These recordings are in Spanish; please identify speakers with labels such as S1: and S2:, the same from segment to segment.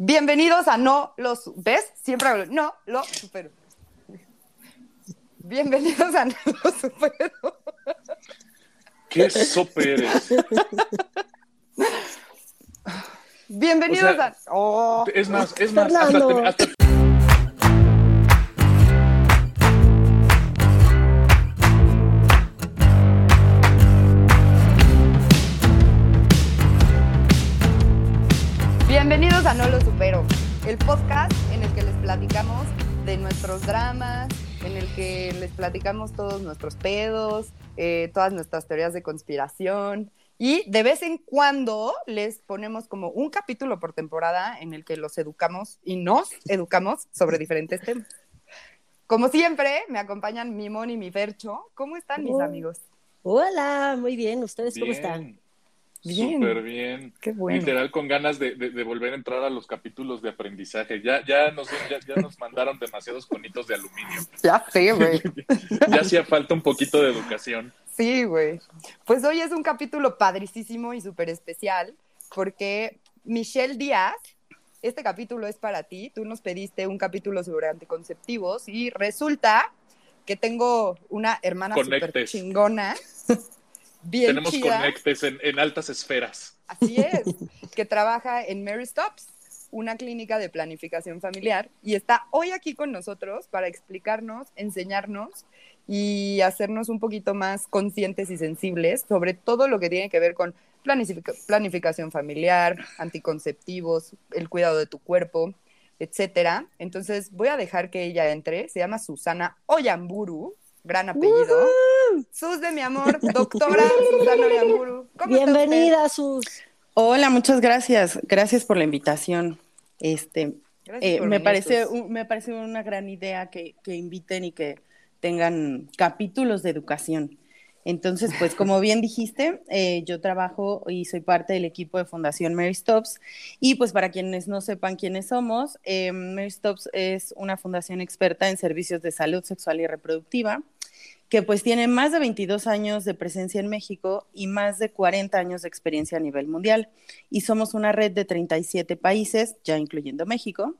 S1: Bienvenidos a No los... ¿Ves? Siempre hablo, no lo supero. Bienvenidos a No lo supero.
S2: ¿Qué sope eres?
S1: Bienvenidos
S2: O sea,
S1: a... Oh.
S2: Es más, es más, hasta-
S1: a No lo supero, el podcast en el que les platicamos de nuestros dramas, en el que les platicamos todos nuestros pedos, eh, todas nuestras teorías de conspiración y de vez en cuando les ponemos como un capítulo por temporada en el que los educamos y nos educamos sobre diferentes temas. Como siempre, me acompañan mi Mon y mi Fercho. ¿Cómo están mis
S3: Oh.
S1: amigos?
S3: Hola, muy bien. ¿Ustedes cómo están?
S1: Bien.
S2: Súper bien.
S1: Qué bueno.
S2: Literal con ganas de, de- de volver a entrar a los capítulos de aprendizaje. Ya, ya, nos, ya, ya nos mandaron demasiados conitos de aluminio.
S1: Ya sé, güey.
S2: Ya hacía falta un poquito de educación.
S1: Sí, güey. Pues hoy es un capítulo padricísimo y súper especial porque Michelle Díaz, este capítulo es para ti. Tú nos pediste un capítulo sobre anticonceptivos y resulta que tengo una hermana súper chingona, bien
S2: Tenemos
S1: chida,
S2: conectes en, en altas esferas.
S1: así es, que trabaja en Mary Stops, una clínica de planificación familiar y está hoy aquí con nosotros para explicarnos, enseñarnos y hacernos un poquito más conscientes y sensibles sobre todo lo que tiene que ver con planific- planificación familiar, anticonceptivos, el cuidado de tu cuerpo, etcétera. Entonces voy a dejar que ella entre. Se llama Susana Oyamburu, gran apellido. Sus de mi amor, doctora Susana Oyamburu.
S3: Bienvenida, Sus.
S4: Hola, muchas gracias. Gracias por la invitación. Este, eh, me parece un- me parece una gran idea que, que inviten y que tengan capítulos de educación. Entonces, pues como bien dijiste, eh, yo trabajo y soy parte del equipo de Fundación Mary Stops. Y pues para quienes no sepan quiénes somos, eh, Mary Stops es una fundación experta en servicios de salud sexual y reproductiva que pues tiene más de 22 años de presencia en México y más de 40 años de experiencia a nivel mundial. Y somos una red de 37 países, ya incluyendo México.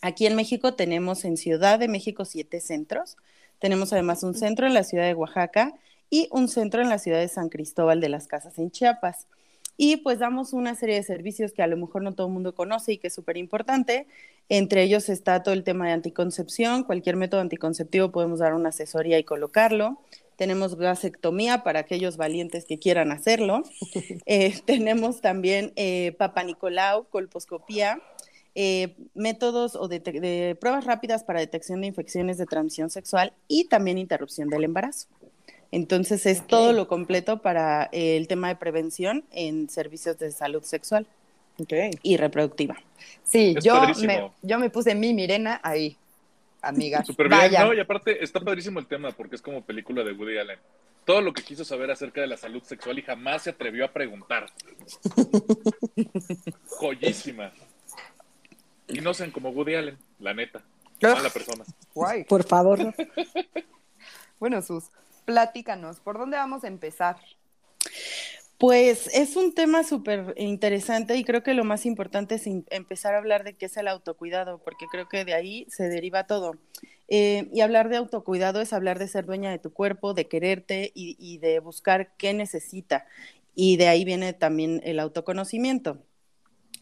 S4: Aquí en México tenemos en Ciudad de México siete centros. Tenemos además un centro en la ciudad de Oaxaca y un centro en la ciudad de San Cristóbal de las Casas en Chiapas. Y pues damos una serie de servicios que a lo mejor no todo el mundo conoce y que es súper importante. Entre ellos está todo el tema de anticoncepción. Cualquier método anticonceptivo podemos dar una asesoría y colocarlo. Tenemos vasectomía para aquellos valientes que quieran hacerlo. Eh, tenemos también eh, Papa Nicolau, colposcopía, eh, métodos o de, de pruebas rápidas para detección de infecciones de transmisión sexual y también interrupción del embarazo. Entonces es todo lo completo para eh, el tema de prevención en servicios de salud sexual y reproductiva.
S1: Sí,
S2: Es
S1: yo
S2: padrísimo.
S1: me, yo me puse mi Mirena ahí, amiga.
S2: Súper bien,
S1: Vaya.
S2: ¿no? Y aparte está padrísimo el tema porque es como película de Woody Allen. Todo lo que quiso saber acerca de la salud sexual y jamás se atrevió a preguntar. Joyísima. Y no sean como Woody Allen, la neta. Mala persona.
S1: Guay.
S3: Por favor.
S1: Bueno, Sus, platícanos, ¿por dónde vamos a empezar?
S4: Pues es un tema súper interesante y creo que lo más importante es empezar a hablar de qué es el autocuidado, porque creo que de ahí se deriva todo. Eh, y hablar de autocuidado es hablar de ser dueña de tu cuerpo, de quererte y, y de buscar qué necesita. Y de ahí viene también el autoconocimiento.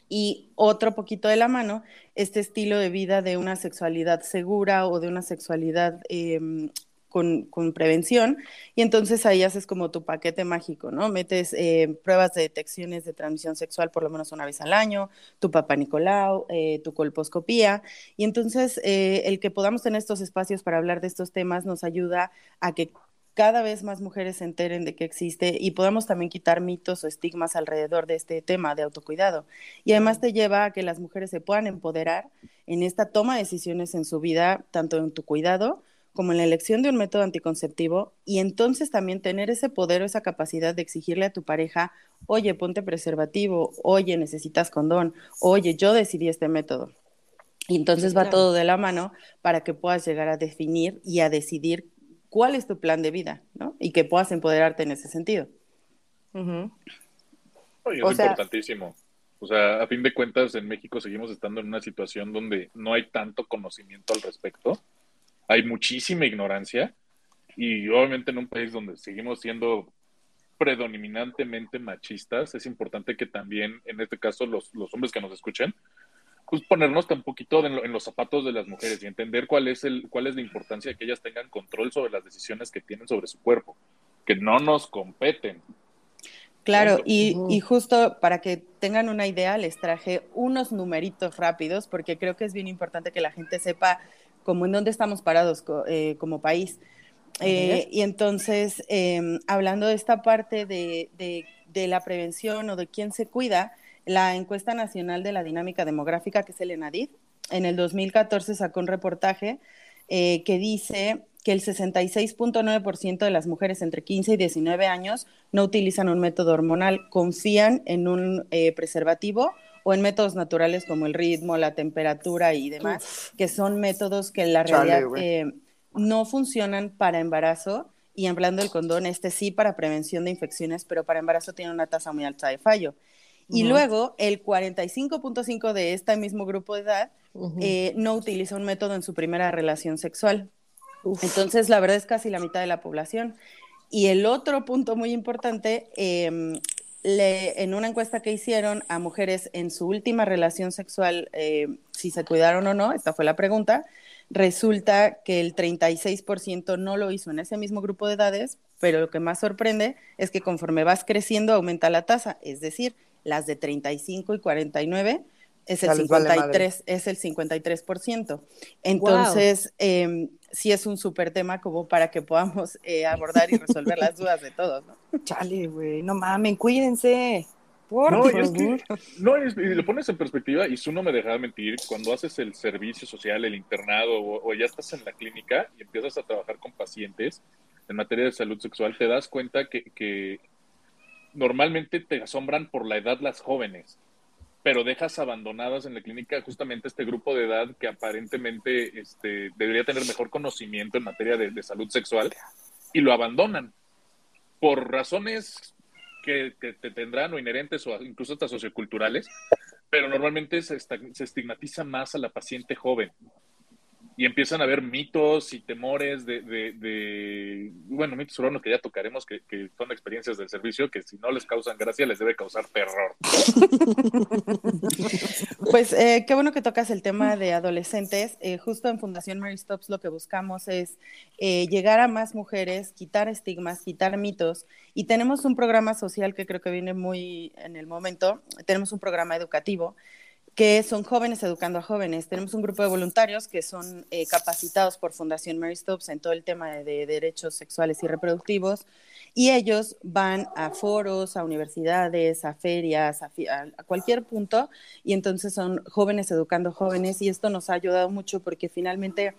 S4: Y otro poquito de la mano, este estilo de vida de una sexualidad segura o de una sexualidad em, con, prevención. Y entonces ahí haces como tu paquete mágico, ¿no? Metes eh, pruebas de detecciones de transmisión sexual por lo menos una vez al año, tu papá Nicolau, eh, tu colposcopía. Y entonces eh, el que podamos tener estos espacios para hablar de estos temas nos ayuda a que cada vez más mujeres se enteren de que existe y podamos también quitar mitos o estigmas alrededor de este tema de autocuidado. Y además te lleva a que las mujeres se puedan empoderar en esta toma de decisiones en su vida, tanto en tu cuidado como en la elección de un método anticonceptivo y entonces también tener ese poder o esa capacidad de exigirle a tu pareja, oye, ponte preservativo, oye, necesitas condón, oye, yo decidí este método. Y entonces
S3: Sí,
S4: va todo de la mano para que puedas llegar a definir y a decidir cuál es tu plan de vida, ¿no? Y que puedas empoderarte en ese sentido.
S2: Oye,
S1: O
S2: es
S1: sea-
S2: importantísimo. O sea, a fin de cuentas, en México seguimos estando en una situación donde no hay tanto conocimiento al respecto, hay muchísima ignorancia y obviamente en un país donde seguimos siendo predominantemente machistas, es importante que también, en este caso, los, los hombres que nos escuchen, pues ponernos un poquito en, en, los zapatos de las mujeres y entender cuál es, el, cuál es la importancia de que ellas tengan control sobre las decisiones que tienen sobre su cuerpo, que no nos competen.
S4: Claro, y, y, justo para que tengan una idea, les traje unos numeritos rápidos, porque creo que es bien importante que la gente sepa cómo en dónde estamos parados eh, como país. Eh, y entonces, eh, hablando de esta parte de, de, de, la prevención o de quién se cuida, la encuesta nacional de la dinámica demográfica, que es el ENADID, en el 2014 sacó un reportaje eh, que dice que el 66.9% de las mujeres entre 15 y 19 años no utilizan un método hormonal, confían en un eh, preservativo o en métodos naturales como el ritmo, la temperatura y demás, Uf. que son métodos que en la realidad eh, no funcionan para embarazo y hablando del condón, este sí para prevención de infecciones, pero para embarazo tiene una tasa muy alta de fallo. Y uh -huh. luego el 45.5 de este mismo grupo de edad uh -huh. eh, no utiliza un método en su primera relación sexual. Uf. Entonces, la verdad es casi la mitad de la población. Y el otro punto muy importante, eh, le, en una encuesta que hicieron a mujeres en su última relación sexual, eh, si se cuidaron o no, esta fue la pregunta, resulta que el 36% no lo hizo en ese mismo grupo de edades, pero lo que más sorprende es que conforme vas creciendo aumenta la tasa, es decir, las de 35 y 49 es el, 53, vale es el 53%. Entonces, wow. eh, sí es un súper tema como para que podamos eh, abordar y resolver las dudas de todos, ¿no?
S1: Chale, güey, no mamen, cuídense. Por
S2: no, es que, no, es, y lo pones en perspectiva y tú no me dejas mentir, cuando haces el servicio social, el internado o, o, ya estás en la clínica y empiezas a trabajar con pacientes en materia de salud sexual, te das cuenta que, que normalmente te asombran por la edad las jóvenes, pero dejas abandonadas en la clínica justamente este grupo de edad que aparentemente este, debería tener mejor conocimiento en materia de, salud sexual y lo abandonan por razones que, que, te tendrán o inherentes o incluso hasta socioculturales, pero normalmente se, se estigmatiza más a la paciente joven y empiezan a haber mitos y temores de, de, de bueno, mitos urbanos que ya tocaremos, que, son experiencias del servicio, que si no les causan gracia, les debe causar terror.
S4: Pues eh, qué bueno que tocas el tema de adolescentes. Eh, justo en Fundación Mary Stops lo que buscamos es eh, llegar a más mujeres, quitar estigmas, quitar mitos. Y tenemos un programa social que creo que viene muy en el momento. Tenemos un programa educativo que son jóvenes educando a jóvenes. Tenemos un grupo de voluntarios que son eh, capacitados por Fundación Mary Stopes en todo el tema de, de, derechos sexuales y reproductivos y ellos van a foros, a universidades, a ferias, a, a, cualquier punto y entonces son jóvenes educando jóvenes y esto nos ha ayudado mucho porque finalmente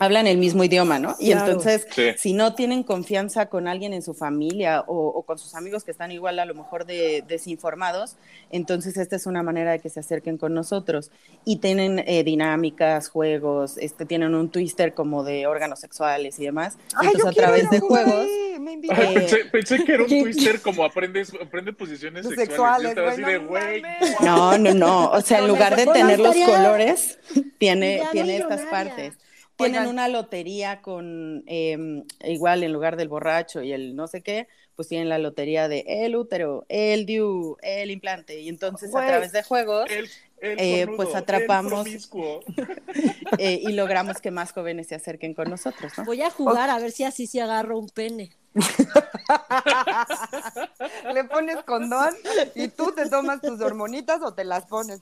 S4: hablan el mismo idioma, ¿no? Y claro. entonces, sí. si no tienen confianza con alguien en su familia o, o, con sus amigos que están igual a lo mejor de, desinformados, entonces esta es una manera de que se acerquen con nosotros. Y tienen eh, dinámicas, juegos, este, tienen un twister como de órganos sexuales y demás.
S1: Ay,
S4: entonces, a través de juegos...
S2: Me Ay, pensé, pensé, que era un twister como aprendes, aprende posiciones sexuales.
S1: sexuales
S2: así de, güey.
S4: No, no, no. O sea, en lugar de tener los colores, tiene, tiene estas partes tienen una lotería con, eh, igual en lugar del borracho y el no sé qué, pues tienen la lotería de el útero, el DIU, el implante. Y entonces pues, a través de juegos,
S2: el, el
S4: eh,
S2: cornudo,
S4: pues atrapamos eh, y logramos que más jóvenes se acerquen con nosotros. ¿no?
S3: Voy a jugar okay. a ver si así se agarro un pene.
S1: Le pones condón y tú te tomas tus hormonitas o te las pones.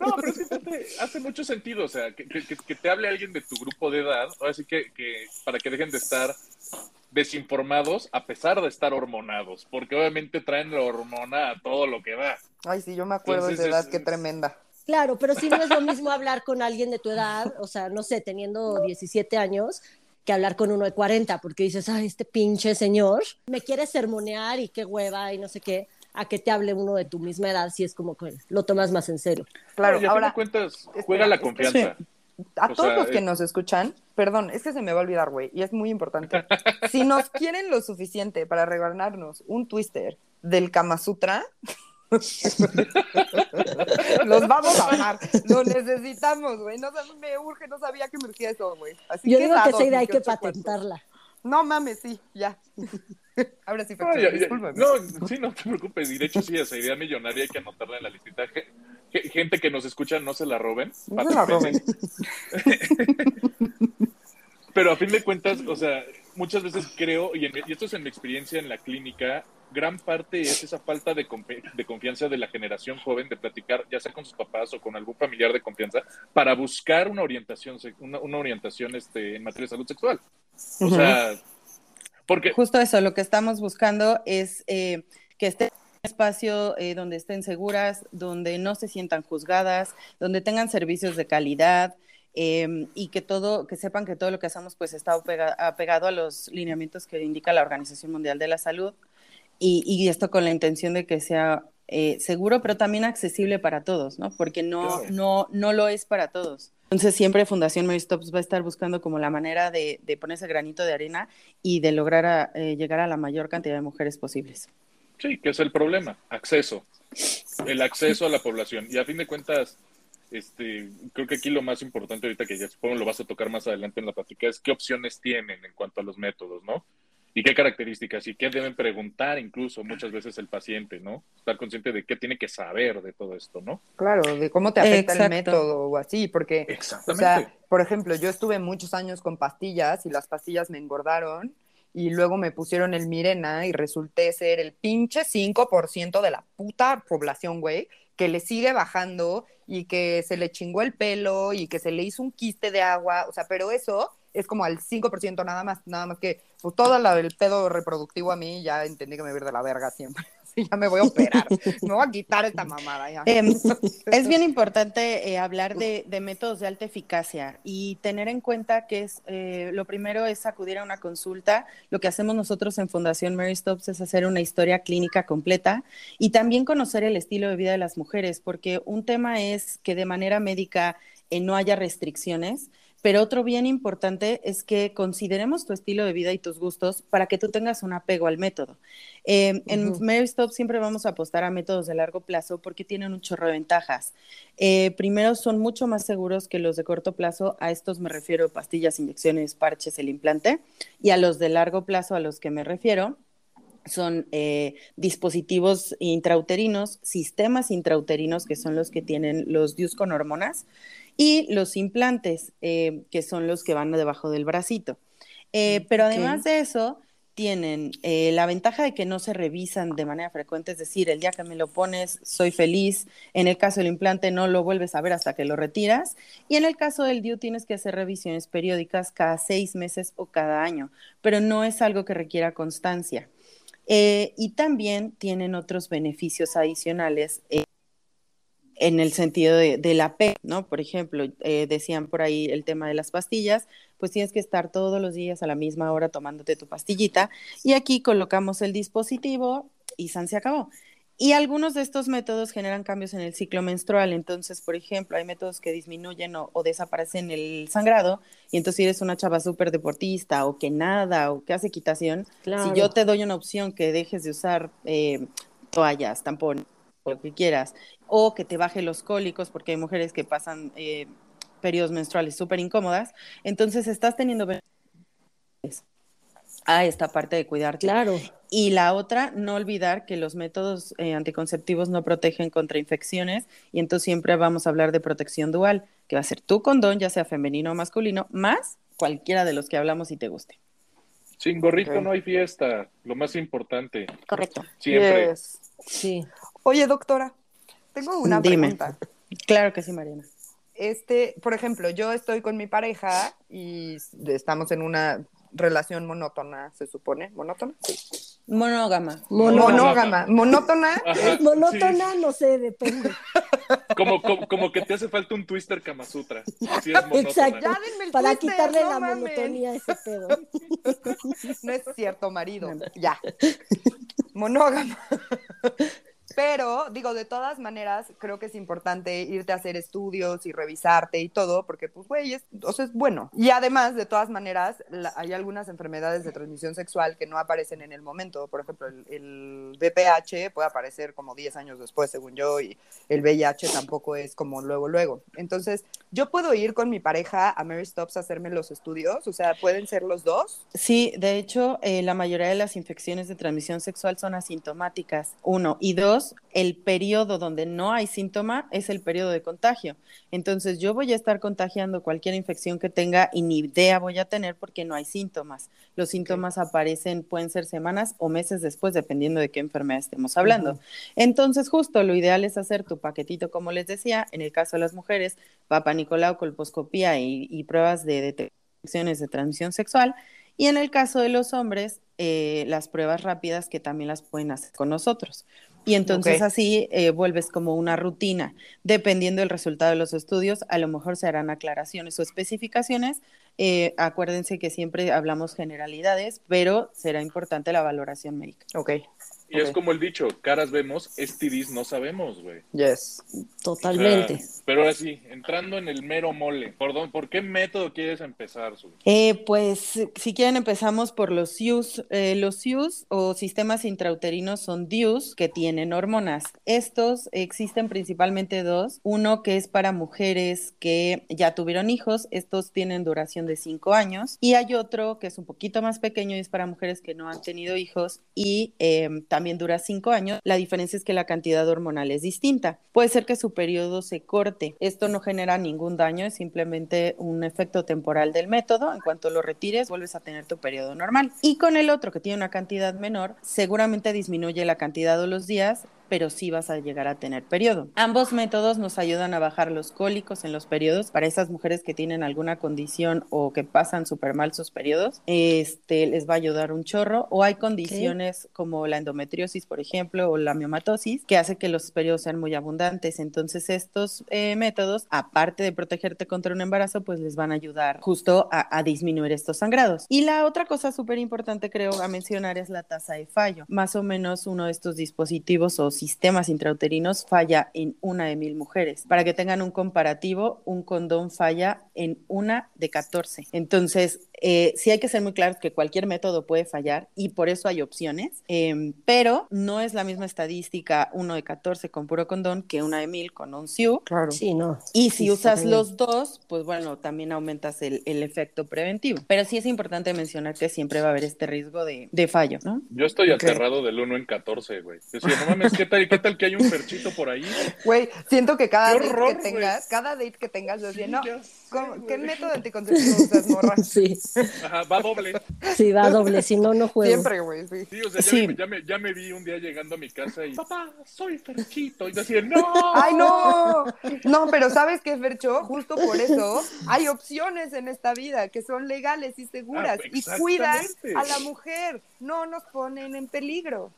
S2: no, pero sí te, hace mucho sentido, o sea, que, que, que, te hable alguien de tu grupo de edad, así que, que para que dejen de estar desinformados a pesar de estar hormonados, porque obviamente traen la hormona a todo lo que va.
S1: Ay, sí, yo me acuerdo Entonces, de esa edad, es, qué tremenda.
S3: Claro, pero sí no es lo mismo hablar con alguien de tu edad, o sea, no sé, teniendo 17 años, que hablar con uno de 40, porque dices, ay, este pinche señor me quiere sermonear y qué hueva y no sé qué, a que te hable uno de tu misma edad, si es como que lo tomas más en serio.
S2: Claro, ahora, cuentas, juega la confianza.
S1: Sí. A o todos sea, los que eh... nos escuchan, perdón, es que se me va a olvidar, güey, y es muy importante. si nos quieren lo suficiente para regalarnos un twister del Kama Sutra, Los vamos a bajar. Lo necesitamos, güey. No, me urge, no sabía que me urgía eso, güey. Así
S3: Yo digo que esa idea hay que patentarla.
S1: No mames, sí, ya. Ahora sí,
S2: No,
S1: discúlpame.
S2: no, sí, no te preocupes. Y de hecho, sí, esa idea millonaria hay que anotarla en la listita. Ge- ge- Gente que nos escucha, no se la roben.
S1: No se la roben.
S2: Pero a fin de cuentas, o sea, muchas veces creo, y, en- y esto es en mi experiencia en la clínica, gran parte es esa falta de, confi- de confianza de la generación joven de platicar, ya sea con sus papás o con algún familiar de confianza, para buscar una orientación, una, una orientación este, en materia de salud sexual. O sea, porque
S4: Justo eso, lo que estamos buscando es eh, que esté en un espacio eh, donde estén seguras, donde no se sientan juzgadas, donde tengan servicios de calidad eh, y que todo, que sepan que todo lo que hacemos pues está apega- apegado a los lineamientos que indica la Organización Mundial de la Salud y, y esto con la intención de que sea eh, seguro, pero también accesible para todos, ¿no? Porque no, no, no lo es para todos. Entonces siempre Fundación Mary Stops va a estar buscando como la manera de, de poner ese granito de arena y de lograr a- eh, llegar a la mayor cantidad de mujeres posibles.
S2: Sí, que es el problema, acceso, el acceso a la población. Y a fin de cuentas, este, creo que aquí lo más importante ahorita que ya supongo lo vas a tocar más adelante en la plática es qué opciones tienen en cuanto a los métodos, ¿no? Y qué características y qué deben preguntar incluso muchas veces el paciente, ¿no? Estar consciente de qué tiene que saber de todo esto, ¿no?
S1: Claro, de cómo te afecta
S4: Exacto.
S1: el método o así, porque, o
S2: Exactamente.
S1: sea, por ejemplo, yo estuve muchos años con pastillas y las pastillas me engordaron y luego me pusieron el Mirena y resulté ser el pinche 5% de la puta población, güey, que le sigue bajando y que se le chingó el pelo y que se le hizo un quiste de agua, o sea, pero eso es como al 5% nada más, nada más que pues todo la- el pedo reproductivo a mí ya entendí que me voy a ir de la verga siempre. Ya me voy a operar. Me voy a quitar esta mamada ya.
S4: Em, es bien importante eh, hablar de, de métodos de alta eficacia y tener en cuenta que es eh, lo primero es acudir a una consulta. Lo que hacemos nosotros en Fundación Mary Stops es hacer una historia clínica completa y también conocer el estilo de vida de las mujeres, porque un tema es que de manera médica eh, no haya restricciones. Pero otro bien importante es que consideremos tu estilo de vida y tus gustos para que tú tengas un apego al método. Eh, en
S1: Ujú.
S4: Mary Stop siempre vamos a apostar a métodos de largo plazo porque tienen un chorro de ventajas. Eh, primero, son mucho más seguros que los de corto plazo. A estos me refiero pastillas, inyecciones, parches, el implante. Y a los de largo plazo, a los que me refiero, son eh, dispositivos intrauterinos, sistemas intrauterinos, que son los que tienen los DIUs con hormonas, y los implantes, eh, que son los que van debajo del bracito. Eh, pero
S1: Ok.
S4: además de eso, tienen eh, la ventaja de que no se revisan de manera frecuente, es decir, el día que me lo pones, soy feliz. En el caso del implante, no lo vuelves a ver hasta que lo retiras. Y en el caso del DIU, tienes que hacer revisiones periódicas cada seis meses o cada año, pero no es algo que requiera constancia. Eh, y también tienen otros beneficios adicionales eh, en el sentido de, de la P, ¿no? Por ejemplo, eh, decían por ahí el tema de las pastillas, pues tienes que estar todos los días a la misma hora tomándote tu pastillita y aquí colocamos el dispositivo y San se acabó. Y algunos de estos métodos generan cambios en el ciclo menstrual. Entonces, por ejemplo, hay métodos que disminuyen o, o desaparecen el sangrado. Y entonces, si eres una chava súper deportista o que nada o que hace equitación,
S3: Claro.
S4: si yo te doy una opción que dejes de usar eh, toallas, tampones, lo que quieras, o que te baje los cólicos, porque hay mujeres que pasan eh, periodos menstruales súper incómodas, entonces estás teniendo a esta parte de cuidarte.
S3: Claro.
S4: Y la otra, no olvidar que los métodos eh, anticonceptivos no protegen contra infecciones y entonces siempre vamos a hablar de protección dual, que va a ser tu condón, ya sea femenino o masculino, más cualquiera de los que hablamos y te guste.
S2: Sin gorrito no hay fiesta, lo más importante,
S4: Correcto.
S2: siempre.
S1: Yes.
S3: Sí.
S1: Oye, doctora, tengo una
S4: Dime.
S1: pregunta.
S4: Claro que sí, Mariana.
S1: Este, por ejemplo, yo estoy con mi pareja y estamos en una relación monótona, se supone. ¿Monótona? Sí.
S4: Monógama.
S1: Monógama. Monótona.
S2: Ajá,
S3: Monótona, no sé, depende.
S2: Como, como, como que te hace falta un twister Kama Sutra. Así es monótona.
S3: Exacto. Para
S1: twister,
S3: quitarle
S1: no
S3: la monotonía a ese pedo.
S1: No es cierto, marido. Ya. Monógama. Pero, digo, de todas maneras, creo que es importante irte a hacer estudios y revisarte y todo, porque, pues, güey, es, o sea, es bueno. Y además, de todas maneras, la- hay algunas enfermedades de transmisión sexual que no aparecen en el momento. Por ejemplo, el, el VPH puede aparecer como 10 años después, según yo, y el VIH tampoco es como luego, luego. Entonces, yo puedo ir con mi pareja a Mary Stops a hacerme los estudios, o sea, pueden ser los dos.
S4: Sí, de hecho, eh, la mayoría de las infecciones de transmisión sexual son asintomáticas, uno. Y dos, el periodo donde no hay síntoma es el periodo de contagio. Entonces, yo voy a estar contagiando cualquier infección que tenga y ni idea voy a tener porque no hay síntomas. Los síntomas aparecen, pueden ser semanas o meses después, dependiendo de qué enfermedad estemos hablando. Entonces, justo lo ideal es hacer tu paquetito, como les decía, en el caso de las mujeres, Papa Nicolau, colposcopía y, y pruebas de detecciones de transmisión sexual. Y en el caso de los hombres, eh, las pruebas rápidas que también las pueden hacer con nosotros. Y entonces así eh, vuelves como una rutina. Dependiendo del resultado de los estudios, a lo mejor se harán aclaraciones o especificaciones. Eh, acuérdense que siempre hablamos generalidades, pero será importante la valoración médica.
S1: Ok.
S2: Y es como el dicho, caras vemos, STDs no sabemos, güey.
S1: Yes.
S3: Totalmente.
S2: O sea, pero ahora sí, entrando en el mero mole, ¿por, dónde- por qué método quieres empezar, Su?
S4: Eh, pues si quieren empezamos por los SIUS. Eh, los SIUS o sistemas intrauterinos son DIUs que tienen hormonas. Estos existen principalmente dos. Uno que es para mujeres que ya tuvieron hijos. Estos tienen duración de cinco años. Y hay otro que es un poquito más pequeño y es para mujeres que no han tenido hijos y eh, también dura cinco años. La diferencia es que la cantidad hormonal es distinta. Puede ser que su periodo se corte. Esto no genera ningún daño, es simplemente un efecto temporal del método. En cuanto lo retires, vuelves a tener tu periodo normal. Y con el otro, que tiene una cantidad menor, seguramente disminuye la cantidad de los días, pero sí vas a llegar a tener periodo. Ambos métodos nos ayudan a bajar los cólicos en los periodos para esas mujeres que tienen alguna condición o que pasan súper mal sus periodos. Este les va a ayudar un chorro. O hay condiciones como la endometriosis, por ejemplo, o la miomatosis, que hace que los periodos sean muy abundantes. Entonces, estos eh, métodos, aparte de protegerte contra un embarazo, pues les van a ayudar justo a, a disminuir estos sangrados. Y la otra cosa súper importante, creo, a mencionar es la tasa de fallo. Más o menos uno de estos dispositivos o sistemas intrauterinos falla en una de mil mujeres. Para que tengan un comparativo, un condón falla en una de 14. Entonces, eh, sí hay que ser muy claros que cualquier método puede fallar y por eso hay opciones, eh, pero no es la misma estadística uno de 14 con puro condón que una de mil con un SIU.
S1: Claro.
S3: Sí, no.
S4: Y si
S3: Sí,
S4: usas
S3: está
S4: los dos, pues bueno, también aumentas el, el efecto preventivo. Pero sí es importante mencionar que siempre va a haber este riesgo de, de fallo, ¿no?
S2: Yo estoy
S1: Ok.
S2: aterrado del 1 en 14, güey. Decía, no mames, ¿qué tal, ¿qué tal que hay un perchito por ahí?
S1: Güey, siento que cada
S2: Qué
S1: date
S2: horror,
S1: que tengas, cada date que tengas, yo decía, no,
S2: Ya
S1: ¿cómo- ¿qué método anticonceptivo usas, morra?
S3: Sí,
S2: Ajá, va doble.
S3: sí, va doble, si no, no juego.
S1: Siempre, güey, sí.
S2: Sí, o sea, ya,
S4: Sí.
S2: Me, ya, me, ya me vi un día llegando a mi casa y, papá, soy perchito. Y yo así, no.
S1: ¡Ay, no! No, pero ¿sabes qué, Fercho? Justo por eso hay opciones en esta vida que son legales y seguras
S2: Ah,
S1: y cuidan a la mujer, no nos ponen en peligro.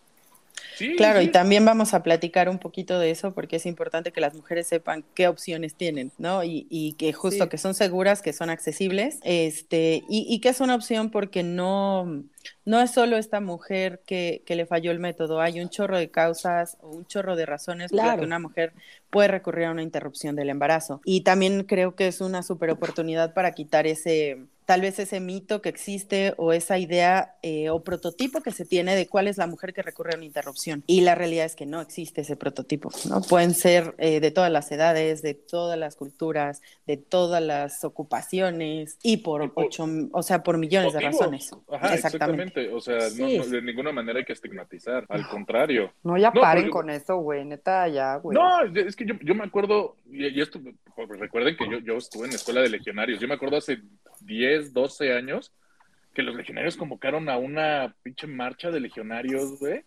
S2: Sí,
S4: Claro,
S2: sí.
S4: y también vamos a platicar un poquito de eso porque es importante que las mujeres sepan qué opciones tienen, ¿no? Y, y que justo
S1: Sí.
S4: que son seguras, que son accesibles, este, y, y que es una opción porque no, no es solo esta mujer que, que le falló el método, hay un chorro de causas o un chorro de razones por las
S3: Claro.
S4: que una mujer puede recurrir a una interrupción del embarazo. Y también creo que es una super oportunidad para quitar ese, tal vez ese mito que existe o esa idea eh, o prototipo que se tiene de cuál es la mujer que recurre a una interrupción. Y la realidad es que no existe ese prototipo, ¿no? Pueden ser eh, de todas las edades, de todas las culturas, de todas las ocupaciones y por
S2: Y por-
S4: ocho, o sea, por millones de razones.
S2: Ajá,
S4: Exactamente.
S2: exactamente. O sea, no-
S3: Sí.
S2: no, de ninguna manera hay que estigmatizar. Al contrario.
S1: No, ya
S2: No,
S1: paren con eso, güey, neta, ya, güey.
S2: No, es que yo, yo me acuerdo, y, y esto, pues, recuerden que yo, yo estuve en la escuela de legionarios. Yo me acuerdo hace 10, 12 años que los legionarios convocaron a una pinche marcha de legionarios, güey.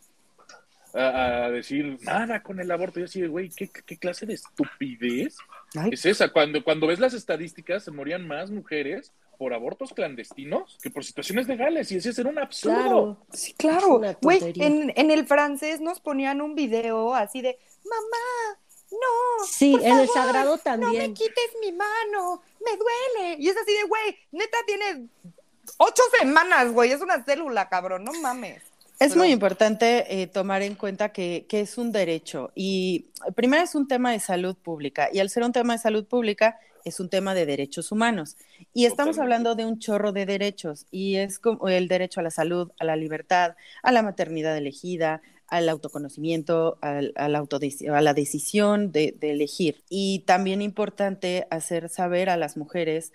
S2: A, a decir nada con el aborto. Y yo así, de, güey, ¿qué, qué clase de estupidez
S1: Ay,
S2: es esa? Cuando, cuando ves las estadísticas, se morían más mujeres por abortos clandestinos que por situaciones legales. Y ese era un absurdo.
S3: Claro.
S1: sí, claro. Güey, en, en el francés nos ponían un video así de, mamá, no,
S3: Sí,
S1: por
S3: en el sagrado
S1: no me
S3: también.
S1: quites mi mano, me duele. Y es así de, güey, neta tiene ocho semanas, güey, es una célula, cabrón, no mames.
S4: Es muy importante eh, tomar en cuenta que, que, es un derecho y primero es un tema de salud pública y al ser un tema de salud pública es un tema de derechos humanos y estamos hablando de un chorro de derechos y es como el derecho a la salud, a la libertad, a la maternidad elegida, al autoconocimiento, al, al a la decisión de, de elegir. Y también importante hacer saber a las mujeres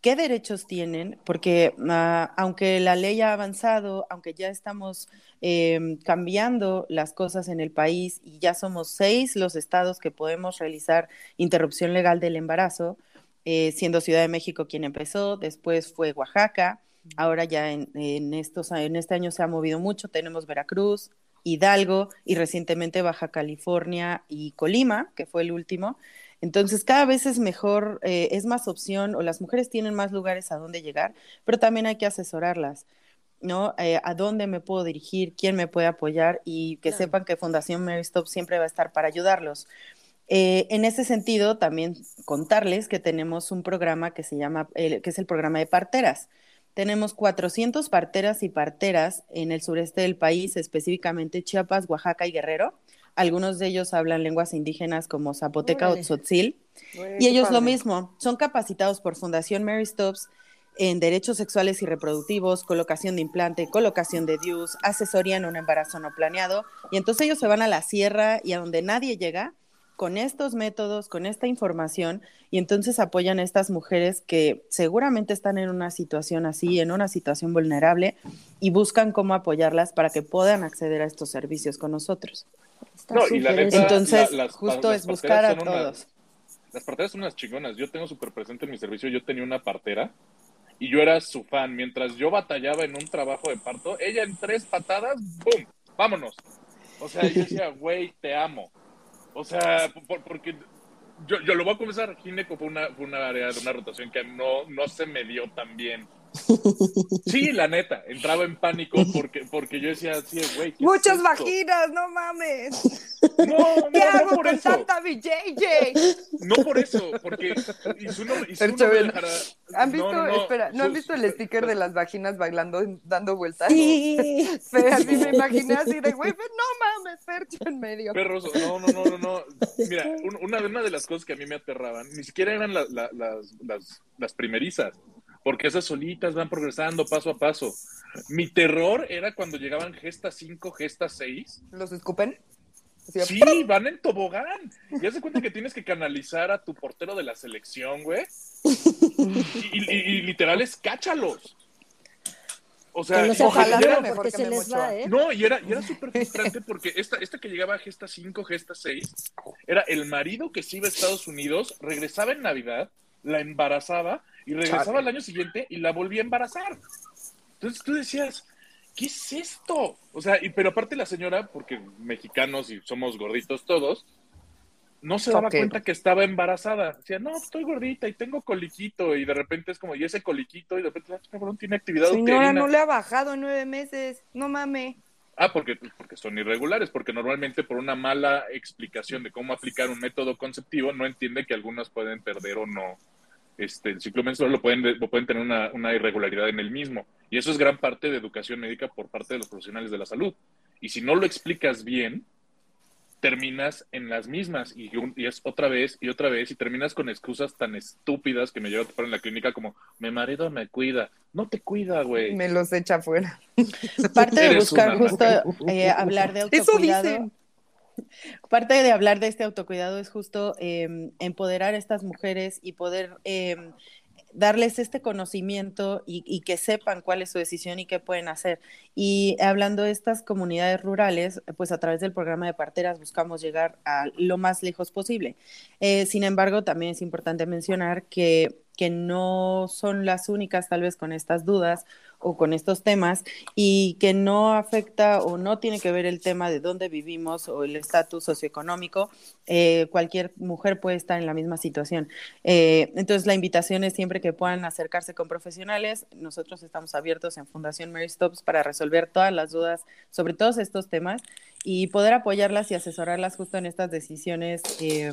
S4: qué derechos tienen, porque uh, aunque la ley ha avanzado, aunque ya estamos eh, cambiando las cosas en el país y ya somos seis los estados que podemos realizar interrupción legal del embarazo, eh, siendo Ciudad de México quien empezó, después fue Oaxaca, ahora ya en, en, estos, en este año se ha movido mucho, tenemos Veracruz, Hidalgo y recientemente Baja California y Colima, que fue el último. Entonces, cada vez es mejor, eh, es más opción o las mujeres tienen más lugares a dónde llegar, pero también hay que asesorarlas, ¿no? Eh, a dónde me puedo dirigir, quién me puede apoyar y que sepan que Fundación Mary Stop siempre va a estar para ayudarlos. Eh, en ese sentido, también contarles que tenemos un programa que se llama, que es el programa de parteras. Tenemos 400 parteras y parteras en el sureste del país, específicamente Chiapas, Oaxaca y Guerrero algunos de ellos hablan lenguas indígenas como zapoteca o tzotzil. Y ellos lo mismo, son capacitados por Fundación Mary Stops en derechos sexuales y reproductivos, colocación de implante, colocación de DIUS, asesoría en un embarazo no planeado. Y entonces ellos se van a la sierra y a donde nadie llega con estos métodos, con esta información, y entonces apoyan a estas mujeres que seguramente están en una situación así, en una situación vulnerable, y buscan cómo apoyarlas para que puedan acceder a estos servicios con nosotros.
S2: No, y la neta,
S4: Entonces,
S2: la, las,
S4: justo
S2: las
S4: es buscar a todos.
S2: Unas, las parteras son unas chingonas. Yo tengo súper presente en mi servicio, yo tenía una partera y yo era su fan. Mientras yo batallaba en un trabajo de parto, ella en tres patadas, ¡pum! ¡Vámonos! O sea, yo decía, güey, te amo. O sea, por, porque yo, yo lo voy a confesar, Gineco fue una, fue una área de una rotación que no, no se me dio tan bien. Sí, la neta, entraba en pánico porque, porque yo decía así, güey. ¿qué es
S1: Muchas
S2: esto?
S1: vaginas, no mames.
S2: No, no,
S1: ¿Qué
S2: no
S1: hago
S2: por
S1: con
S2: eso.
S1: tanta BJJ?
S2: No por eso, porque dejará-
S1: ¿Han visto,
S2: No, no, no,
S1: espera, ¿no han visto el sticker de las vaginas bailando, dando vueltas?
S3: Sí.
S1: Pero así me imaginé así de, güey, no mames, Percho en medio.
S2: Perros, no, no, no, no, no. Mira, un- una, una de las cosas que a mí me aterraban, ni siquiera eran la- la- las, las, las primerizas, porque esas solitas van progresando paso a paso. Mi terror era cuando llegaban gesta 5, gesta 6.
S1: ¿Los escupen? Así,
S2: Sí, van en tobogán. Y haz de cuenta que tienes que canalizar a tu portero de la selección, güey. Y, y- y literal es cáchalos. O sea,
S1: ojalá
S3: ¿no?
S1: mejor que
S3: se
S1: Memo
S3: les va. ¿eh?
S2: no, y era, y era súper frustrante porque esta, esta que llegaba a Gesta 5, Gesta 6, era el marido que se iba a Estados Unidos, regresaba en Navidad, la embarazaba y regresaba al año siguiente y la volvía a embarazar. Entonces tú decías, ¿qué es esto? O sea, y, pero aparte la señora, porque mexicanos y somos gorditos todos, no se daba cuenta que estaba embarazada. Decía, no, estoy gordita y tengo coliquito. Y de repente es como, y ese coliquito, y de repente, ah, cabrón, tiene actividad
S1: Señora,
S2: uterina.
S1: no le ha bajado en nueve meses. No mames.
S2: Ah, porque, porque son irregulares, porque normalmente por una mala explicación de cómo aplicar un método conceptivo no entiende que algunas pueden perder o no este, el ciclo menstrual, lo pueden, lo pueden tener una, una irregularidad en el mismo. Y eso es gran parte de educación médica por parte de los profesionales de la salud. Y si no lo explicas bien, terminas en las mismas y, un- y es otra vez y otra vez y terminas con excusas tan estúpidas que me llevo a topar en la clínica como mi marido me cuida. No te cuida, güey.
S1: Me los echa afuera.
S4: Parte de buscar justo eh, hablar de
S1: Eso
S4: autocuidado. Parte de hablar de este autocuidado es justo eh, empoderar a estas mujeres y poder eh, darles este conocimiento y, y que sepan cuál es su decisión y qué pueden hacer. Y hablando de estas comunidades rurales, pues a través del programa de parteras buscamos llegar a lo más lejos posible. Eh, sin embargo, también es importante mencionar que, que no son las únicas tal vez con estas dudas o con estos temas y que no afecta o no tiene que ver el tema de dónde vivimos o el estatus socioeconómico. Eh, cualquier mujer puede estar en la misma situación. Eh, entonces, la invitación es siempre que puedan acercarse con profesionales. Nosotros estamos abiertos en Fundación Mary Stops para resolver todas las dudas sobre todos estos temas y poder apoyarlas y asesorarlas justo en estas decisiones eh,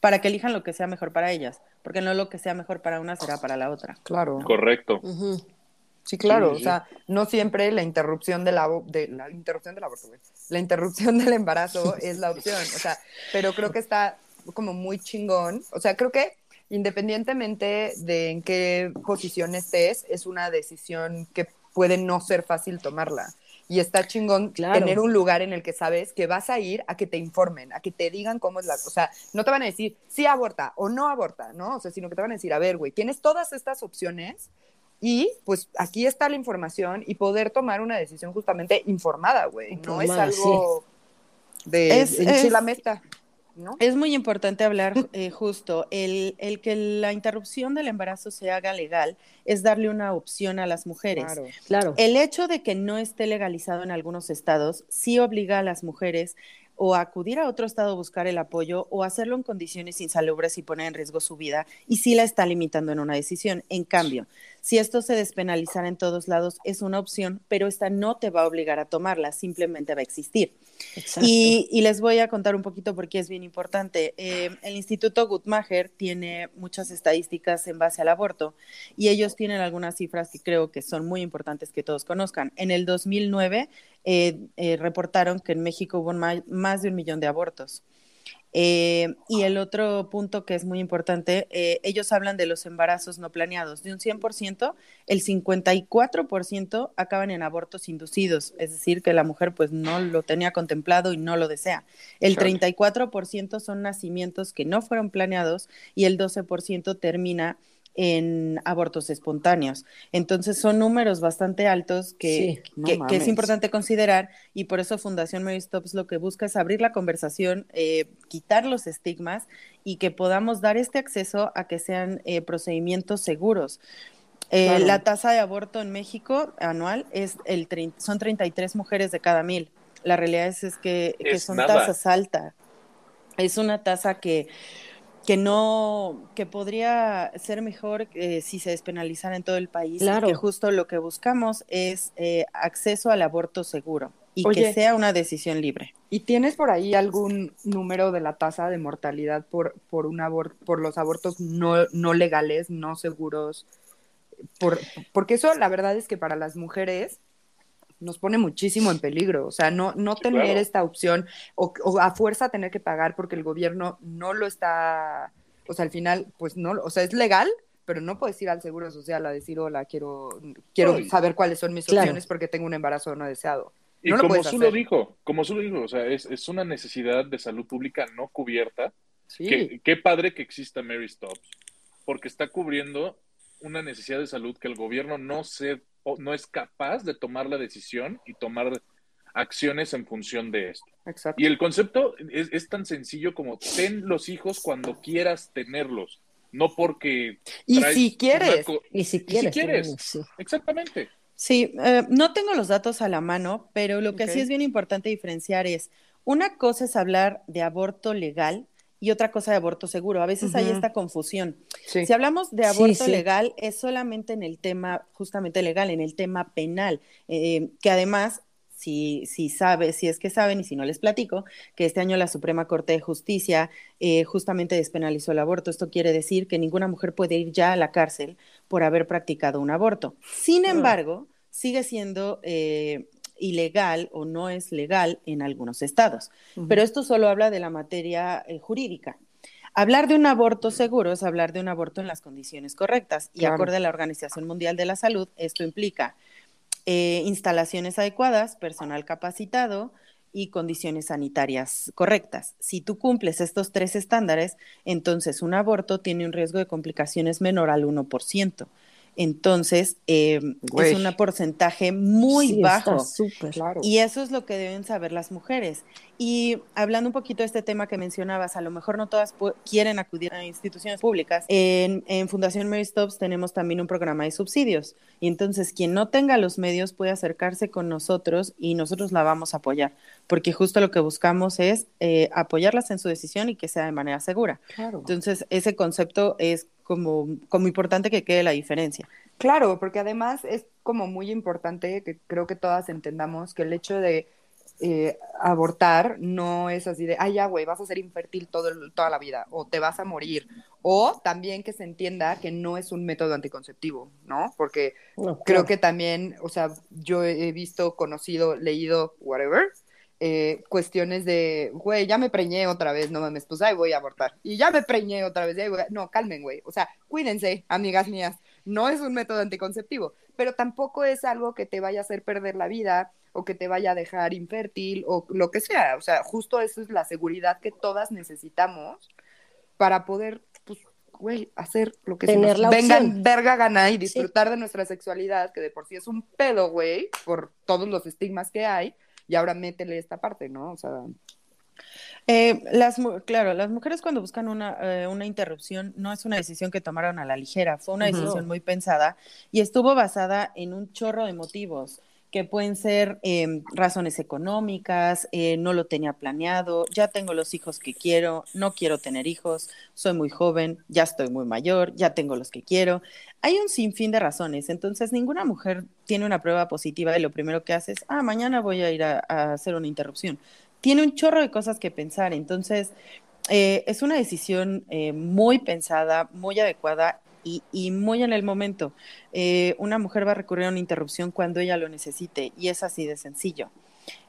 S4: para que elijan lo que sea mejor para ellas, porque no lo que sea mejor para una será para la otra.
S1: Claro.
S2: Correcto.
S1: Sí, claro,
S2: Sí,
S1: o sea, no siempre la interrupción del abo- de la interrupción del aborto. La interrupción del embarazo es la opción, o sea, pero creo que está como muy chingón, o sea, creo que independientemente de en qué posición estés, es una decisión que puede no ser fácil tomarla. Y está chingón
S3: Claro.
S1: tener un lugar en el que sabes que vas a ir a que te informen, a que te digan cómo es la O sea, no te van a decir sí aborta o no aborta, ¿no? O sea, sino que te van a decir, a ver, güey, tienes todas estas opciones y pues aquí está la información y poder tomar una decisión justamente informada, güey. No es algo de
S4: Es-
S1: en
S4: es-
S1: la meta, ¿no?
S4: Es muy importante hablar eh, justo, el, el que la interrupción del embarazo se haga legal es darle una opción a las mujeres.
S1: Claro.
S3: Claro.
S4: El hecho de que no esté legalizado en algunos estados sí obliga a las mujeres o a acudir a otro estado a buscar el apoyo o hacerlo en condiciones insalubres y poner en riesgo su vida y sí la está limitando en una decisión. En cambio, si esto se despenalizara en todos lados es una opción, pero esta no te va a obligar a tomarla, simplemente va a existir. Y, y les voy a contar un poquito porque es bien importante. Eh, el Instituto Guttmacher tiene muchas estadísticas en base al aborto y ellos tienen algunas cifras que creo que son muy importantes que todos conozcan. En el 2009 eh, eh, reportaron que en México hubo ma- más de un millón de abortos. Eh, y el otro punto que es muy importante, eh, ellos hablan de los embarazos no planeados. De un 100%, el 54% acaban en abortos inducidos, es decir, que la mujer pues no lo tenía contemplado y no lo desea. El
S1: Claro.
S4: 34% son nacimientos que no fueron planeados y el 12% termina en abortos espontáneos. Entonces son números bastante altos que,
S3: Sí,
S1: no
S4: que- que
S1: mames.
S4: es importante considerar y por eso Fundación Mary Stops lo que busca es abrir la conversación, eh, quitar los estigmas y que podamos dar este acceso a que sean eh, procedimientos seguros. Eh,
S1: Claro.
S4: La tasa de aborto en México anual es el trein- son 33 mujeres de cada mil. La realidad es, es que, que
S2: Es
S4: son
S2: nada.
S4: tasas altas. Es una tasa que, que no, que podría ser mejor eh, si se despenalizara en todo el país.
S3: Claro.
S4: que justo lo que buscamos es eh, acceso al aborto seguro y que sea una decisión libre.
S1: ¿Y tienes por ahí algún número de la tasa de mortalidad por, por, un abor- por los abortos no, no legales, no seguros? Por, porque eso la verdad es que para las mujeres nos pone muchísimo en peligro. O sea, no, no
S2: Sí,
S1: tener
S2: claro.
S1: esta opción o, o a fuerza tener que pagar porque el gobierno no lo está, o sea, al final, pues no, o sea, es legal, pero no puedes ir al Seguro Social a decir, hola, quiero, quiero
S2: Ay.
S1: saber cuáles son mis
S3: Claro.
S1: opciones porque tengo un embarazo no deseado.
S2: Y
S1: No
S2: como Su lo dijo, como Su lo dijo, o sea, es, es una necesidad de salud pública no cubierta.
S1: Sí.
S2: Qué, qué padre que exista Mary Stops, porque está cubriendo una necesidad de salud que el gobierno no se, o no es capaz de tomar la decisión y tomar acciones en función de esto.
S1: Exacto.
S2: Y el concepto es, es tan sencillo como ten los hijos cuando quieras tenerlos, no porque
S1: Y si quieres,
S3: Y si
S2: si
S3: quieres. también, sí.
S2: Exactamente.
S4: Sí, eh, no tengo los datos a la mano, pero lo que sí es bien importante diferenciar es, una cosa es hablar de aborto legal y otra cosa de aborto seguro. A veces hay
S1: Ujú.
S4: esta confusión.
S1: sí.
S4: Si hablamos de aborto
S3: sí.
S4: legal, es solamente en el tema, justamente legal, en el tema penal, eh, que además, si, si sabe, si es que saben y si no les platico, que este año la Suprema Corte de Justicia eh, justamente despenalizó el aborto. Esto quiere decir que ninguna mujer puede ir ya a la cárcel por haber practicado un aborto. Sin embargo, sigue siendo eh, ilegal o no es legal en algunos estados. Pero esto solo habla de la materia eh, jurídica. Hablar de un aborto seguro es hablar de un aborto en las condiciones correctas. Y
S1: Claro.
S4: acorde a la Organización Mundial de la Salud, esto implica eh, instalaciones adecuadas, personal capacitado y condiciones sanitarias correctas. Si tú cumples estos tres estándares, entonces un aborto tiene un riesgo de complicaciones menor al 1%. Entonces, eh, es un porcentaje muy
S3: Sí, está
S4: bajo.
S3: súper.
S1: Claro.
S4: Y eso es lo que deben saber las mujeres. Y hablando un poquito de este tema que mencionabas, a lo mejor no todas quieren acudir a instituciones públicas. En, en Fundación Mary Stops tenemos también un programa de subsidios. Y entonces quien no tenga los medios puede acercarse con nosotros y nosotros la vamos a apoyar. Porque justo lo que buscamos es eh, apoyarlas en su decisión y que sea de manera segura.
S1: Claro.
S4: Entonces ese concepto es como, como importante que quede la diferencia.
S1: Claro, porque además es como muy importante que creo que todas entendamos que el hecho de eh, abortar no es así de, ay, ya, güey, vas a ser infértil todo toda la vida o te vas a morir. O también que se entienda que no es un método anticonceptivo, ¿no? Porque creo que también, o sea, yo he visto, conocido, leído, whatever, eh, cuestiones de, güey, ya me preñé otra vez, no mames, pues ahí voy a abortar. Y ya me preñé otra vez, no, calmen, güey. O sea, cuídense, amigas mías. No es un método anticonceptivo, pero tampoco es algo que te vaya a hacer perder la vida o que te vaya a dejar infértil o lo que sea. O sea, justo eso es la seguridad que todas necesitamos para poder, pues, güey, hacer lo que
S3: Tener
S1: se
S3: la
S1: venga
S3: opción.
S1: verga gana y disfrutar de nuestra sexualidad, que de por sí es un pedo, güey, por todos los estigmas que hay. Y ahora métele esta parte, ¿no? O sea,
S4: Eh, las, claro, las mujeres cuando buscan una, eh, una interrupción no es una decisión que tomaron a la ligera, fue una decisión muy pensada y estuvo basada en un chorro de motivos que pueden ser eh, razones económicas, eh, no lo tenía planeado, ya tengo los hijos que quiero, no quiero tener hijos, soy muy joven, ya estoy muy mayor, ya tengo los que quiero. Hay un sinfín de razones, entonces ninguna mujer tiene una prueba positiva y lo primero que hace es, ah, mañana voy a ir a- a hacer una interrupción tiene un chorro de cosas que pensar. Entonces, eh, es una decisión eh, muy pensada, muy adecuada y, y muy en el momento. Eh, una mujer va a recurrir a una interrupción cuando ella lo necesite y es así de sencillo.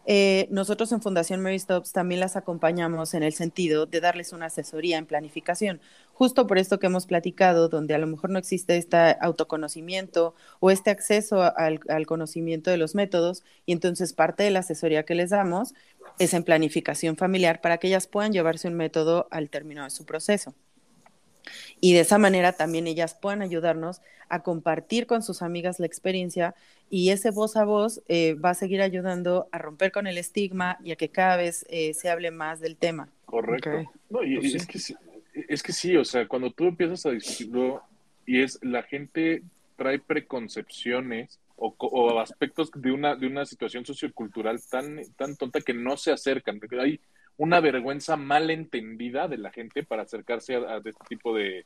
S4: Eh, nosotros en Fundación Mary Stops también las acompañamos en el sentido de darles una asesoría en planificación, justo por esto que hemos platicado, donde a lo mejor no existe este autoconocimiento o este acceso al, al conocimiento de los métodos, y entonces parte de la asesoría que les damos es en planificación familiar para que ellas puedan llevarse un método al término de su proceso. Y de esa manera también ellas puedan ayudarnos a compartir con sus amigas la experiencia y ese voz a voz eh, va a seguir ayudando a romper con el estigma y a que cada vez eh, se hable más del tema.
S2: Correcto. No, y,
S1: Pues
S2: y
S1: sí.
S2: es, que, sí- es que sí, o sea, cuando tú empiezas a discutirlo y es la gente trae preconcepciones o, co- o aspectos de una, de una situación sociocultural tan, tan tonta que no se acercan. porque Hay una vergüenza mal entendida de la gente para acercarse a, este tipo de,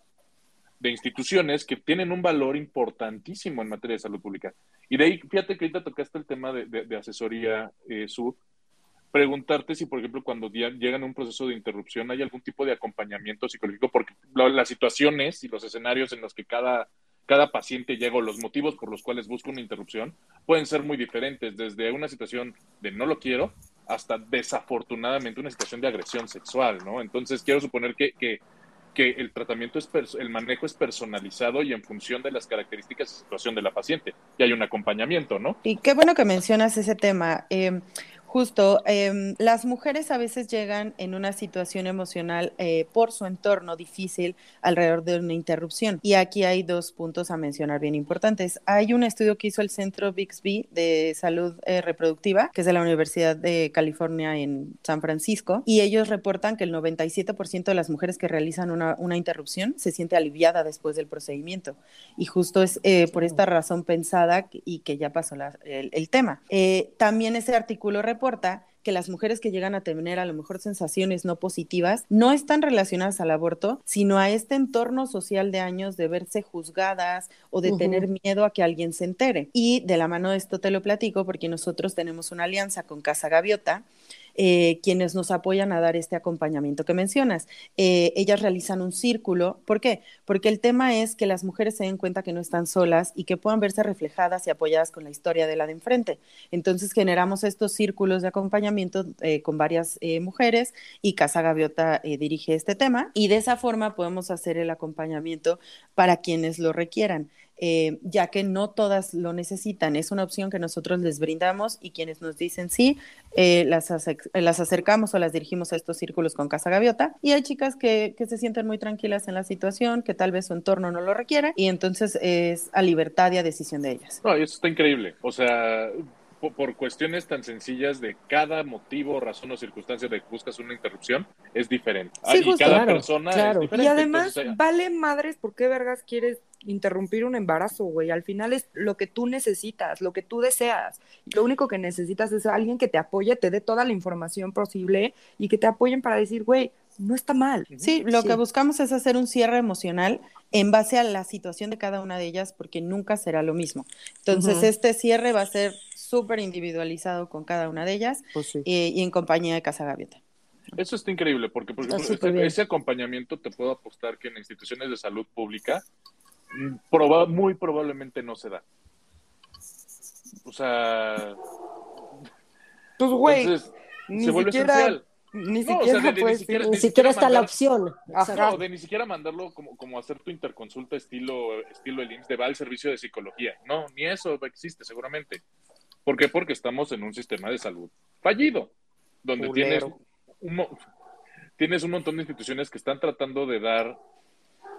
S2: de instituciones que tienen un valor importantísimo en materia de salud pública. Y de ahí, fíjate que ahorita tocaste el tema de, de- asesoría, eh, Sud, preguntarte si, por ejemplo, cuando llegan a un proceso de interrupción hay algún tipo de acompañamiento psicológico, porque la- las situaciones y los escenarios en los que cada, cada paciente llega o los motivos por los cuales busca una interrupción pueden ser muy diferentes, desde una situación de no lo quiero hasta desafortunadamente una situación de agresión sexual, ¿no? Entonces quiero suponer que, que, que el tratamiento es, el manejo es personalizado y en función de las características y situación de la paciente, y hay un acompañamiento, ¿no?
S4: Y qué bueno que mencionas ese tema. Eh, justo, eh, las mujeres a veces llegan en una situación emocional eh, por su entorno difícil alrededor de una interrupción. Y aquí hay dos puntos a mencionar bien importantes. Hay un estudio que hizo el Centro Bixby de Salud eh, Reproductiva, que es de la Universidad de California en San Francisco, y ellos reportan que el 97% de las mujeres que realizan una, una interrupción se siente aliviada después del procedimiento. Y justo es eh, por esta razón pensada y que ya pasó la- el, el tema. También ese artículo reporta que las mujeres que llegan a tener a lo mejor sensaciones no positivas no están relacionadas al aborto, sino a este entorno social de años de verse juzgadas o de tener miedo a que alguien se entere. Y de la mano de esto te lo platico porque nosotros tenemos una alianza con Casa Gaviota eh, quienes nos apoyan a dar este acompañamiento que mencionas. Eh, ellas realizan un círculo. ¿Por qué? Porque el tema es que las mujeres se den cuenta que no están solas y que puedan verse reflejadas y apoyadas con la historia de la de enfrente. Entonces generamos estos círculos de acompañamiento eh, con varias mujeres y Casa Gaviota dirige este tema y de esa forma podemos hacer el acompañamiento para quienes lo requieran. Eh, ya que no todas lo necesitan. Es una opción que nosotros les brindamos y quienes nos dicen sí, eh, las, ace- las acercamos o las dirigimos a estos círculos con Casa Gaviota. Y hay chicas que, que se sienten muy tranquilas en la situación, que tal vez su entorno no lo requiera, y entonces es a libertad y a decisión de ellas.
S2: No, eso está increíble. O sea, po- por, cuestiones tan sencillas de cada motivo, razón o circunstancia de que buscas una interrupción, es diferente.
S4: Sí,
S2: y
S4: justo.
S2: cada
S3: Claro,
S2: persona
S3: claro.
S2: es
S1: Y además,
S2: Entonces,
S1: vale madres, ¿por qué vergas quieres interrumpir un embarazo, güey? Al final es lo que tú necesitas, lo que tú deseas. Lo único que necesitas es alguien que te apoye, te dé toda la información posible y que te apoyen para decir, güey, no está mal.
S4: Sí, lo
S3: Sí.
S4: que buscamos es hacer un cierre emocional en base a la situación de cada una de ellas, porque nunca será lo mismo. Entonces, este cierre va a ser súper individualizado con cada una de ellas
S1: Pues sí.
S4: eh, y en compañía de Casa Gaviota.
S2: Eso está increíble, porque ese, acompañamiento te puedo apostar que en instituciones de salud pública mm, proba- muy probablemente no se da. O sea,
S1: Pues, güey,
S2: entonces
S1: ni
S2: se vuelve
S1: siquiera,
S2: esencial.
S1: Ni
S2: No, o sea,
S1: siquiera
S2: de- de-
S1: puedes
S2: ni siquiera-
S3: Ni está la opción.
S1: Ajá.
S3: Exacto.
S2: No, de ni siquiera mandarlo como, como hacer tu interconsulta estilo, estilo el IMSS de va al servicio de psicología. No, ni eso existe seguramente. ¿Por qué? Porque estamos en un sistema de salud fallido, donde tienes un, mo- tienes un montón de instituciones que están tratando de dar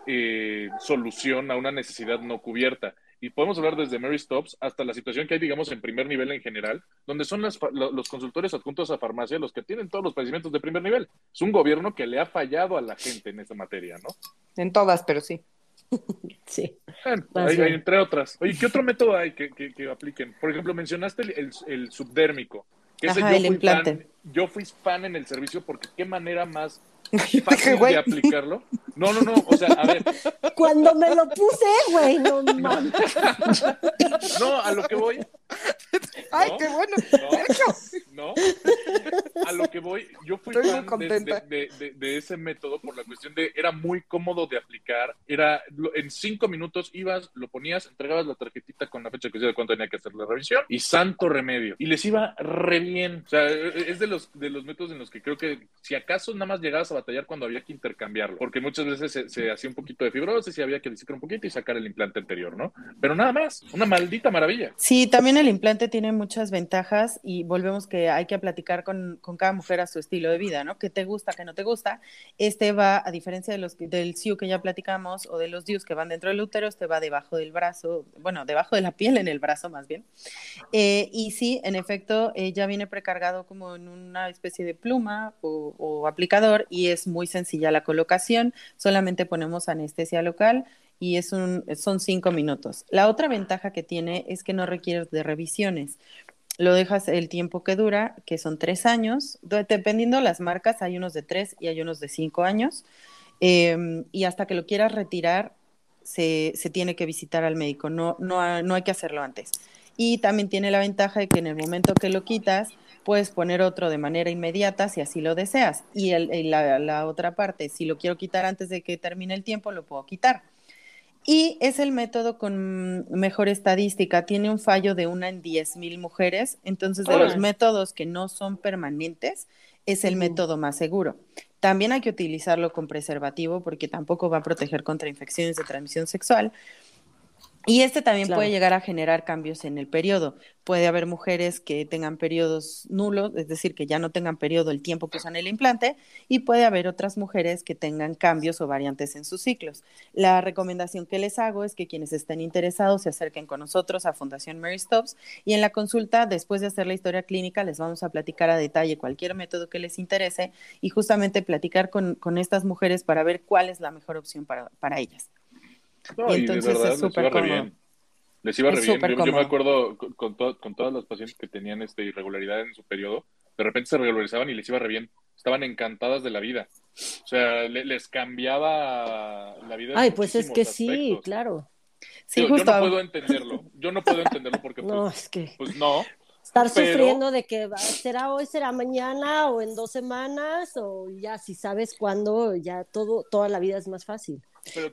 S2: eh, solución a una necesidad no cubierta. Y podemos hablar desde Mary Stops hasta la situación que hay, digamos, en primer nivel en general, donde son las los consultores adjuntos a farmacia los que tienen todos los padecimientos de primer nivel. Es un gobierno que le ha fallado a la gente en esta materia, ¿no?
S1: En todas, pero sí.
S3: Sí.
S2: Bueno,
S3: Más
S2: hay-
S3: bien.
S2: hay entre otras. Oye, ¿qué otro método hay que, que- que apliquen? Por ejemplo, mencionaste el, el- el subdérmico. Que ese
S4: Ajá,
S2: yo
S4: el implante.
S2: fan- yo fui fan en el servicio porque qué manera más fácil
S1: güey,
S2: de aplicarlo. No, no, no. O sea, a ver,
S3: Cuando me lo puse, güey, no mames.
S2: no, a lo que voy.
S1: Ay,
S2: ¿no?
S1: qué bueno.
S2: No, no. A lo que voy, yo fui
S1: Estoy muy
S2: fan de,
S1: contenta.
S2: de- de- de ese método por la cuestión de era muy cómodo de aplicar. Era en cinco minutos ibas, lo ponías, entregabas la tarjetita con la fecha que decía de cuánto tenía que hacer la revisión y santo remedio. Y les iba re bien. O sea, es de los, de los métodos en los que creo que si acaso nada más llegabas a batallar cuando había que intercambiarlo, porque muchas veces se, se hacía un poquito de fibrosis y había que disecar un poquito y sacar el implante anterior, ¿no? Pero nada más, una maldita maravilla.
S4: Sí, también el implante tiene muchas ventajas y volvemos que hay que platicar con, con cada mujer a su estilo de vida, ¿no? ¿Qué te gusta, qué no te gusta? Este va, a diferencia de los que- del SIU que ya platicamos o de los DIUs que van dentro del útero, este va debajo del brazo, bueno, debajo de la piel, en el brazo más bien. Eh, y sí, en efecto, eh, ya viene precargado como en una especie de pluma o, o aplicador y es muy sencilla la colocación, solamente ponemos anestesia local y es un, son cinco minutos. La otra ventaja que tiene es que no requieres de revisiones. Lo dejas el tiempo que dura, que son tres años. De- Dependiendo las marcas, hay unos de tres y hay unos de cinco años. Eh, y hasta que lo quieras retirar, se, se tiene que visitar al médico. No, no, no hay que hacerlo antes. Y también tiene la ventaja de que en el momento que lo quitas, puedes poner otro de manera inmediata si así lo deseas. Y el- la otra parte, si lo quiero quitar antes de que termine el tiempo, lo puedo quitar. Y es el método con mejor estadística. Tiene un fallo de una en 10.000 mujeres. Entonces, de los métodos que no son permanentes, es el método más seguro. También hay que utilizarlo con preservativo porque tampoco va a proteger contra infecciones de transmisión sexual. Y este también
S3: Claro.
S4: puede llegar a generar cambios en el periodo. Puede haber mujeres que tengan periodos nulos, es decir, que ya no tengan periodo el tiempo que usan el implante, y puede haber otras mujeres que tengan cambios o variantes en sus ciclos. La recomendación que les hago es que quienes estén interesados se acerquen con nosotros a Fundación Mary Stops y en la consulta, después de hacer la historia clínica, les vamos a platicar a detalle cualquier método que les interese y justamente platicar con, con estas mujeres para ver cuál es la mejor opción para, para ellas.
S2: No,
S4: Y
S2: y,
S4: entonces
S2: de verdad
S4: es
S2: les
S4: súper cómodo.
S2: bien. Les iba re bien. Yo, yo me acuerdo con, con to- con todas las pacientes que tenían este irregularidad en su periodo, de repente se regularizaban y les iba re bien. Estaban encantadas de la vida. O sea, le- les cambiaba la vida.
S3: Ay, pues es que sí, claro.
S4: Sí,
S2: Digo,
S4: justo.
S2: Yo no puedo entenderlo. Yo no puedo entenderlo porque, pues,
S3: No, es que
S2: pues no.
S3: estar
S2: pero-
S3: sufriendo de que será hoy, será mañana o en dos semanas o ya si sabes cuándo, ya todo, toda la vida es más fácil.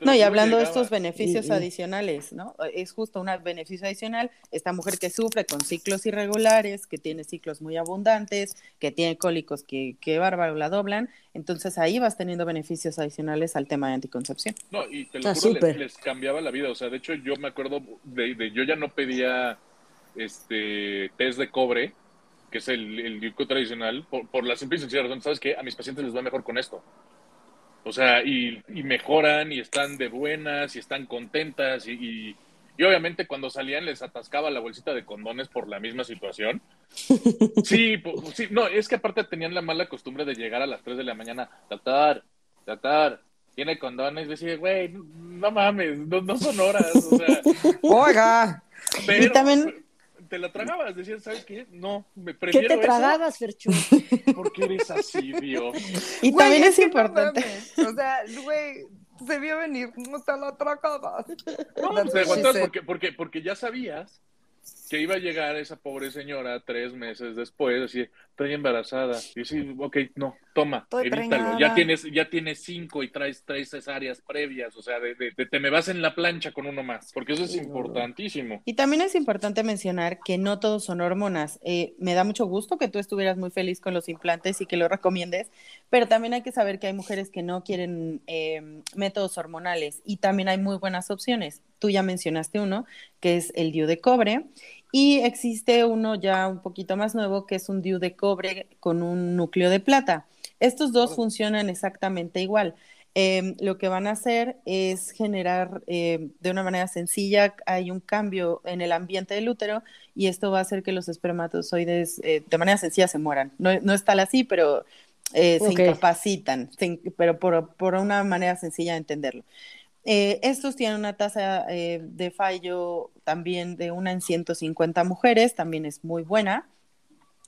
S4: No, y hablando de estos beneficios adicionales, ¿no? Es justo un beneficio adicional. Esta mujer que sufre con ciclos irregulares, que tiene ciclos muy abundantes, que tiene cólicos que, que bárbaro la doblan, entonces ahí vas teniendo beneficios adicionales al tema de anticoncepción.
S2: No, y te lo
S3: Está
S2: juro, les,
S3: súper.
S2: les cambiaba la vida. O sea, de hecho, yo me acuerdo de, de- yo ya no pedía este test de cobre, que es el, el tradicional, por, por la simple y sencilla razón, ¿sabes qué? A mis pacientes les va mejor con esto. O sea, y, y mejoran, y están de buenas, y están contentas, y, y, y obviamente cuando salían les atascaba la bolsita de condones por la misma situación. Sí, po- sí, no, es que aparte tenían la mala costumbre de llegar a las 3 de la mañana, doctor, doctor, tiene condones, decía, güey, no mames, no, no son horas, o sea,
S1: Oiga,
S2: pero,
S4: Y también-
S2: te la tragabas, decías, ¿sabes qué? No, me
S3: ¿Qué
S2: prefiero
S3: te tragabas, Ferchu?
S2: porque eres así, Dios.
S4: Y
S1: Güey,
S4: también es importante.
S1: o sea, güey, se vio venir, no te la tragabas.
S2: No, te aguantabas porque, porque, porque ya sabías que iba a llegar esa pobre señora tres meses después, así, estoy embarazada. Y sí, ok, no, toma,
S1: Estoy
S2: evítalo.
S1: preñada.
S2: Ya tienes, ya tienes cinco y traes tres cesáreas previas, o sea, de, de- de- te me vas en la plancha con uno más, porque eso es importantísimo.
S4: Y también es importante mencionar que no todos son hormonas. Eh, me da mucho gusto que tú estuvieras muy feliz con los implantes y que lo recomiendes, pero también hay que saber que hay mujeres que no quieren eh, métodos hormonales y también hay muy buenas opciones. Tú ya mencionaste uno, que es el DIU de cobre, y existe uno ya un poquito más nuevo, que es un DIU de cobre con un núcleo de plata. Estos dos funcionan exactamente igual. Eh, lo que van a hacer es generar eh, de una manera sencilla, hay un cambio en el ambiente del útero y esto va a hacer que los espermatozoides eh, de manera sencilla se mueran. No, no es tal así, pero eh, se incapacitan, se in- pero por, por una manera sencilla de entenderlo. Eh, estos tienen una tasa eh, de fallo también de una en 150 mujeres, también es muy buena.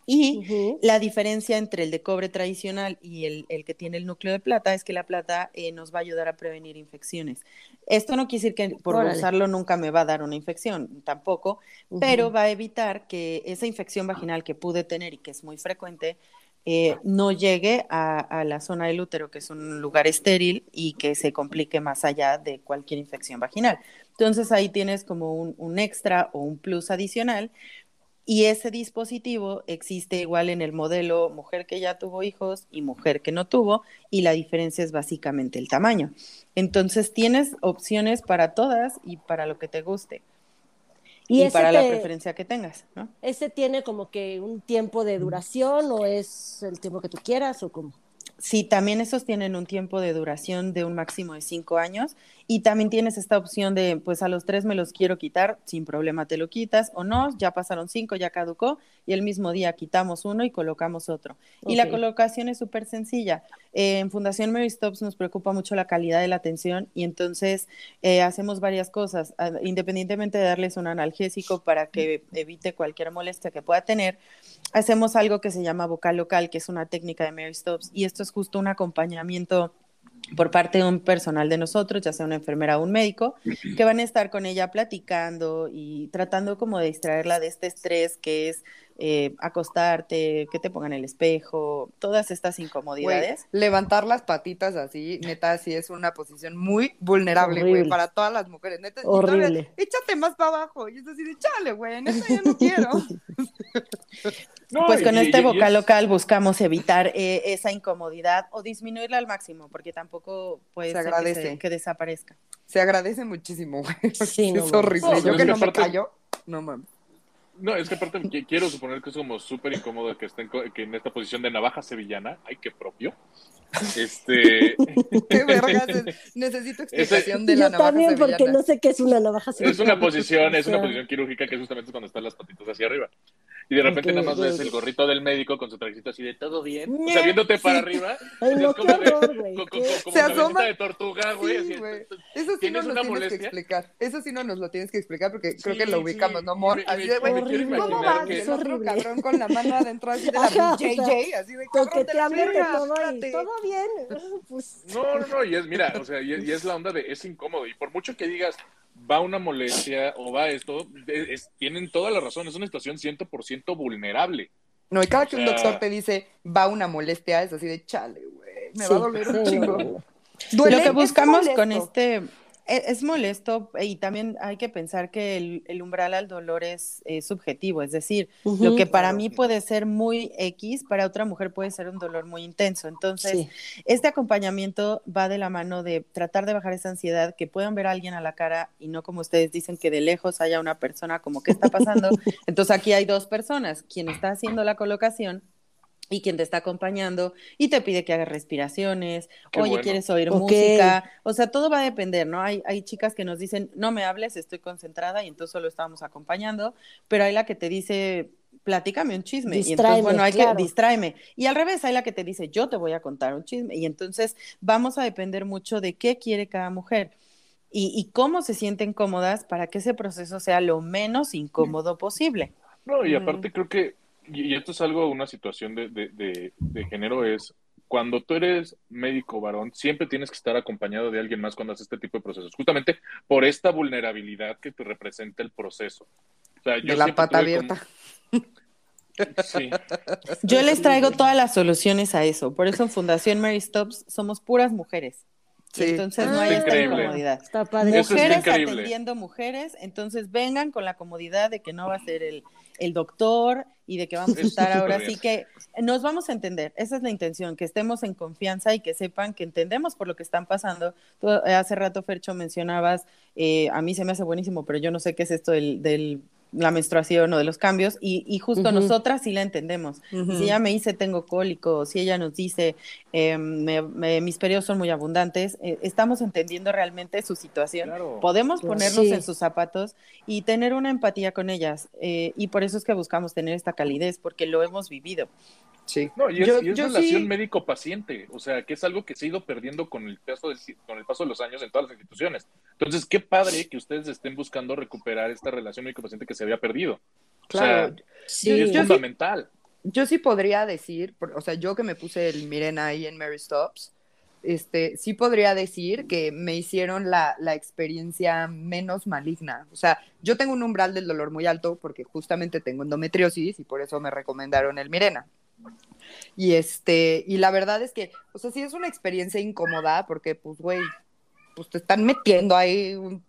S4: Y la diferencia entre el de cobre tradicional y el, el que tiene el núcleo de plata es que la plata eh, nos va a ayudar a prevenir infecciones. Esto no quiere decir que por
S3: Órale.
S4: usarlo nunca me va a dar una infección, tampoco, pero va a evitar que esa infección vaginal que pude tener y que es muy frecuente eh, no llegue a, la zona del útero, que es un lugar estéril y que se complique más allá de cualquier infección vaginal. Entonces ahí tienes como un extra o un plus adicional y ese dispositivo existe igual en el modelo mujer que ya tuvo hijos y mujer que no tuvo, y la diferencia es básicamente el tamaño. Entonces tienes opciones para todas y para lo que te guste. Y, para la preferencia que tengas, ¿no?
S3: ¿Ese tiene como que un tiempo de duración o es el tiempo que tú quieras o cómo?
S4: Sí, también esos tienen un tiempo de duración de un máximo de cinco años y también tienes esta opción de, pues a los tres me los quiero quitar, sin problema te lo quitas o no, ya pasaron cinco, ya caducó y el mismo día quitamos uno y colocamos otro. Y la colocación es súper sencilla. Eh, en Fundación Mary Stops nos preocupa mucho la calidad de la atención y entonces eh, hacemos varias cosas, Ah, independientemente de darles un analgésico para que evite cualquier molestia que pueda tener, hacemos algo que se llama vocal local, que es una técnica de Mary Stops, y esto justo un acompañamiento por parte de un personal de nosotros, ya sea una enfermera o un médico, que van a estar con ella platicando y tratando como de distraerla de este estrés que es eh, acostarte, que te pongan el espejo, todas estas incomodidades.
S1: levantar las patitas así, neta, sí es una posición muy vulnerable, güey, para todas las mujeres. Neta, y todavía,
S3: Horrible.
S1: échate más para abajo. Y es así de, chale, güey, neta, ya no quiero.
S2: No,
S4: Pues con
S2: y-
S4: este
S2: y- y
S4: vocal
S2: es-
S4: local buscamos evitar eh, esa incomodidad o disminuirla al máximo, porque tampoco puede
S1: Se
S4: ser que,
S1: agradece.
S4: se- que desaparezca.
S1: Se agradece muchísimo, güey.
S3: Sí, no
S1: es horrible.
S2: No,
S1: Yo que no me
S2: aparte-
S1: callo, no mames.
S2: No, es que aparte qui- quiero suponer que es como súper incómodo que estén que en esta posición de navaja sevillana. Ay, qué propio. Este.
S1: Qué vergas. es- Necesito explicación de la
S3: Yo
S1: navaja
S3: también, porque no sé qué es una navaja
S2: Es una posición, es una posición quirúrgica que es justamente cuando están las patitas hacia arriba. Y de repente nada más ves el gorrito del médico con su trajecito así de todo bien, o
S3: Ñe,
S2: sea, viéndote para arriba.
S3: Ay, no,
S2: es
S3: qué
S2: como de- co- co- como
S1: Se asoma.
S2: de tortuga, güey.
S1: Sí, Eso sí no
S2: ¿Tienes
S1: nos tienes que explicar. Eso sí no nos lo tienes que explicar porque creo que lo
S2: sí.
S1: ubicamos, ¿no, amor? Así de, güey. ¿cómo
S2: que-
S1: el otro
S3: horrible.
S1: cabrón con la mano adentro así de la
S3: Ajá, o
S1: BJJ,
S3: sea,
S1: así de, cabrón, te la
S3: Coqueteándote
S1: verga,
S3: todo y
S1: espérate.
S3: todo bien. Pues,
S2: No, no, no, y es, mira, o sea, y es, y es la onda de, es incómodo. Y por mucho que digas, va una molestia o va esto, es- es- tienen toda la razón, es una situación 100% vulnerable.
S1: No, y cada que un doctor te dice, va una molestia, es así de, chale, güey, me
S3: sí,
S1: va a doler un
S3: sí,
S1: chingo. Duele,
S4: Lo que
S1: es
S4: buscamos con este es molesto y también hay que pensar que el, el umbral al dolor es, eh, subjetivo, es decir, lo que para
S1: Claro.
S4: mí puede ser muy X, para otra mujer puede ser un dolor muy intenso. Entonces,
S3: Sí.
S4: este acompañamiento va de la mano de tratar de bajar esa ansiedad, que puedan ver a alguien a la cara y no como ustedes dicen que de lejos haya una persona como qué está pasando. Entonces aquí hay dos personas, quien está haciendo la colocación y quien te está acompañando y te pide que hagas respiraciones,
S2: Qué
S4: oye,
S2: bueno.
S4: quieres oír música, o sea, todo va a depender, ¿no? Hay, hay chicas que nos dicen, no me hables, estoy concentrada y entonces solo estábamos acompañando, pero hay la que te dice, platícame un chisme y entonces,
S3: Distráeme,
S4: bueno, hay
S3: claro.
S4: que distráeme. Y al revés, hay la que te dice, yo te voy a contar un chisme y entonces vamos a depender mucho de qué quiere cada mujer. Y, y cómo se sienten cómodas para que ese proceso sea lo menos incómodo posible.
S2: No, y aparte creo que, y esto es algo, una situación de, de género, es cuando tú eres médico varón, siempre tienes que estar acompañado de alguien más cuando haces este tipo de procesos, justamente por esta vulnerabilidad que te representa el proceso.
S1: de la pata abierta.
S4: Sí. Yo les traigo todas las soluciones a eso. Por eso en Fundación Mary Stops somos puras mujeres. Entonces no hay esta incomodidad. Está padre. Mujeres atendiendo mujeres, entonces vengan con la comodidad de que no va a ser el, el doctor y de que vamos a estar ahora sí que nos vamos a entender. Esa es la intención, que estemos en confianza y que sepan que entendemos por lo que están pasando. hace rato, Fercho, mencionabas, eh, a mí se me hace buenísimo, pero yo no sé qué es esto del, del la menstruación o de los cambios y, justo nosotras sí la entendemos. Si ella me dice tengo cólico, si ella nos dice em, mis periodos son muy abundantes, eh, estamos entendiendo realmente su situación. Podemos ponernos en sus zapatos y tener una empatía con ellas eh, y por eso es que buscamos tener esta calidez porque lo hemos vivido.
S2: Sí. No, y es, relación médico-paciente, o sea, que es algo que se ha ido perdiendo con el, paso con el paso de los años en todas las instituciones. Entonces, qué padre que ustedes estén buscando recuperar esta relación médico-paciente que se había perdido. Claro, sí. es fundamental.
S1: yo sí podría decir, o sea, yo que me puse el miren ahí en Mary Stops, este, sí podría decir que me hicieron la, la, experiencia menos maligna. O sea, yo tengo un umbral del dolor muy alto porque justamente tengo endometriosis y por eso me recomendaron el Mirena. Y este, y la verdad es que, o sea, sí es una experiencia incómoda porque, pues, güey, pues te están metiendo ahí un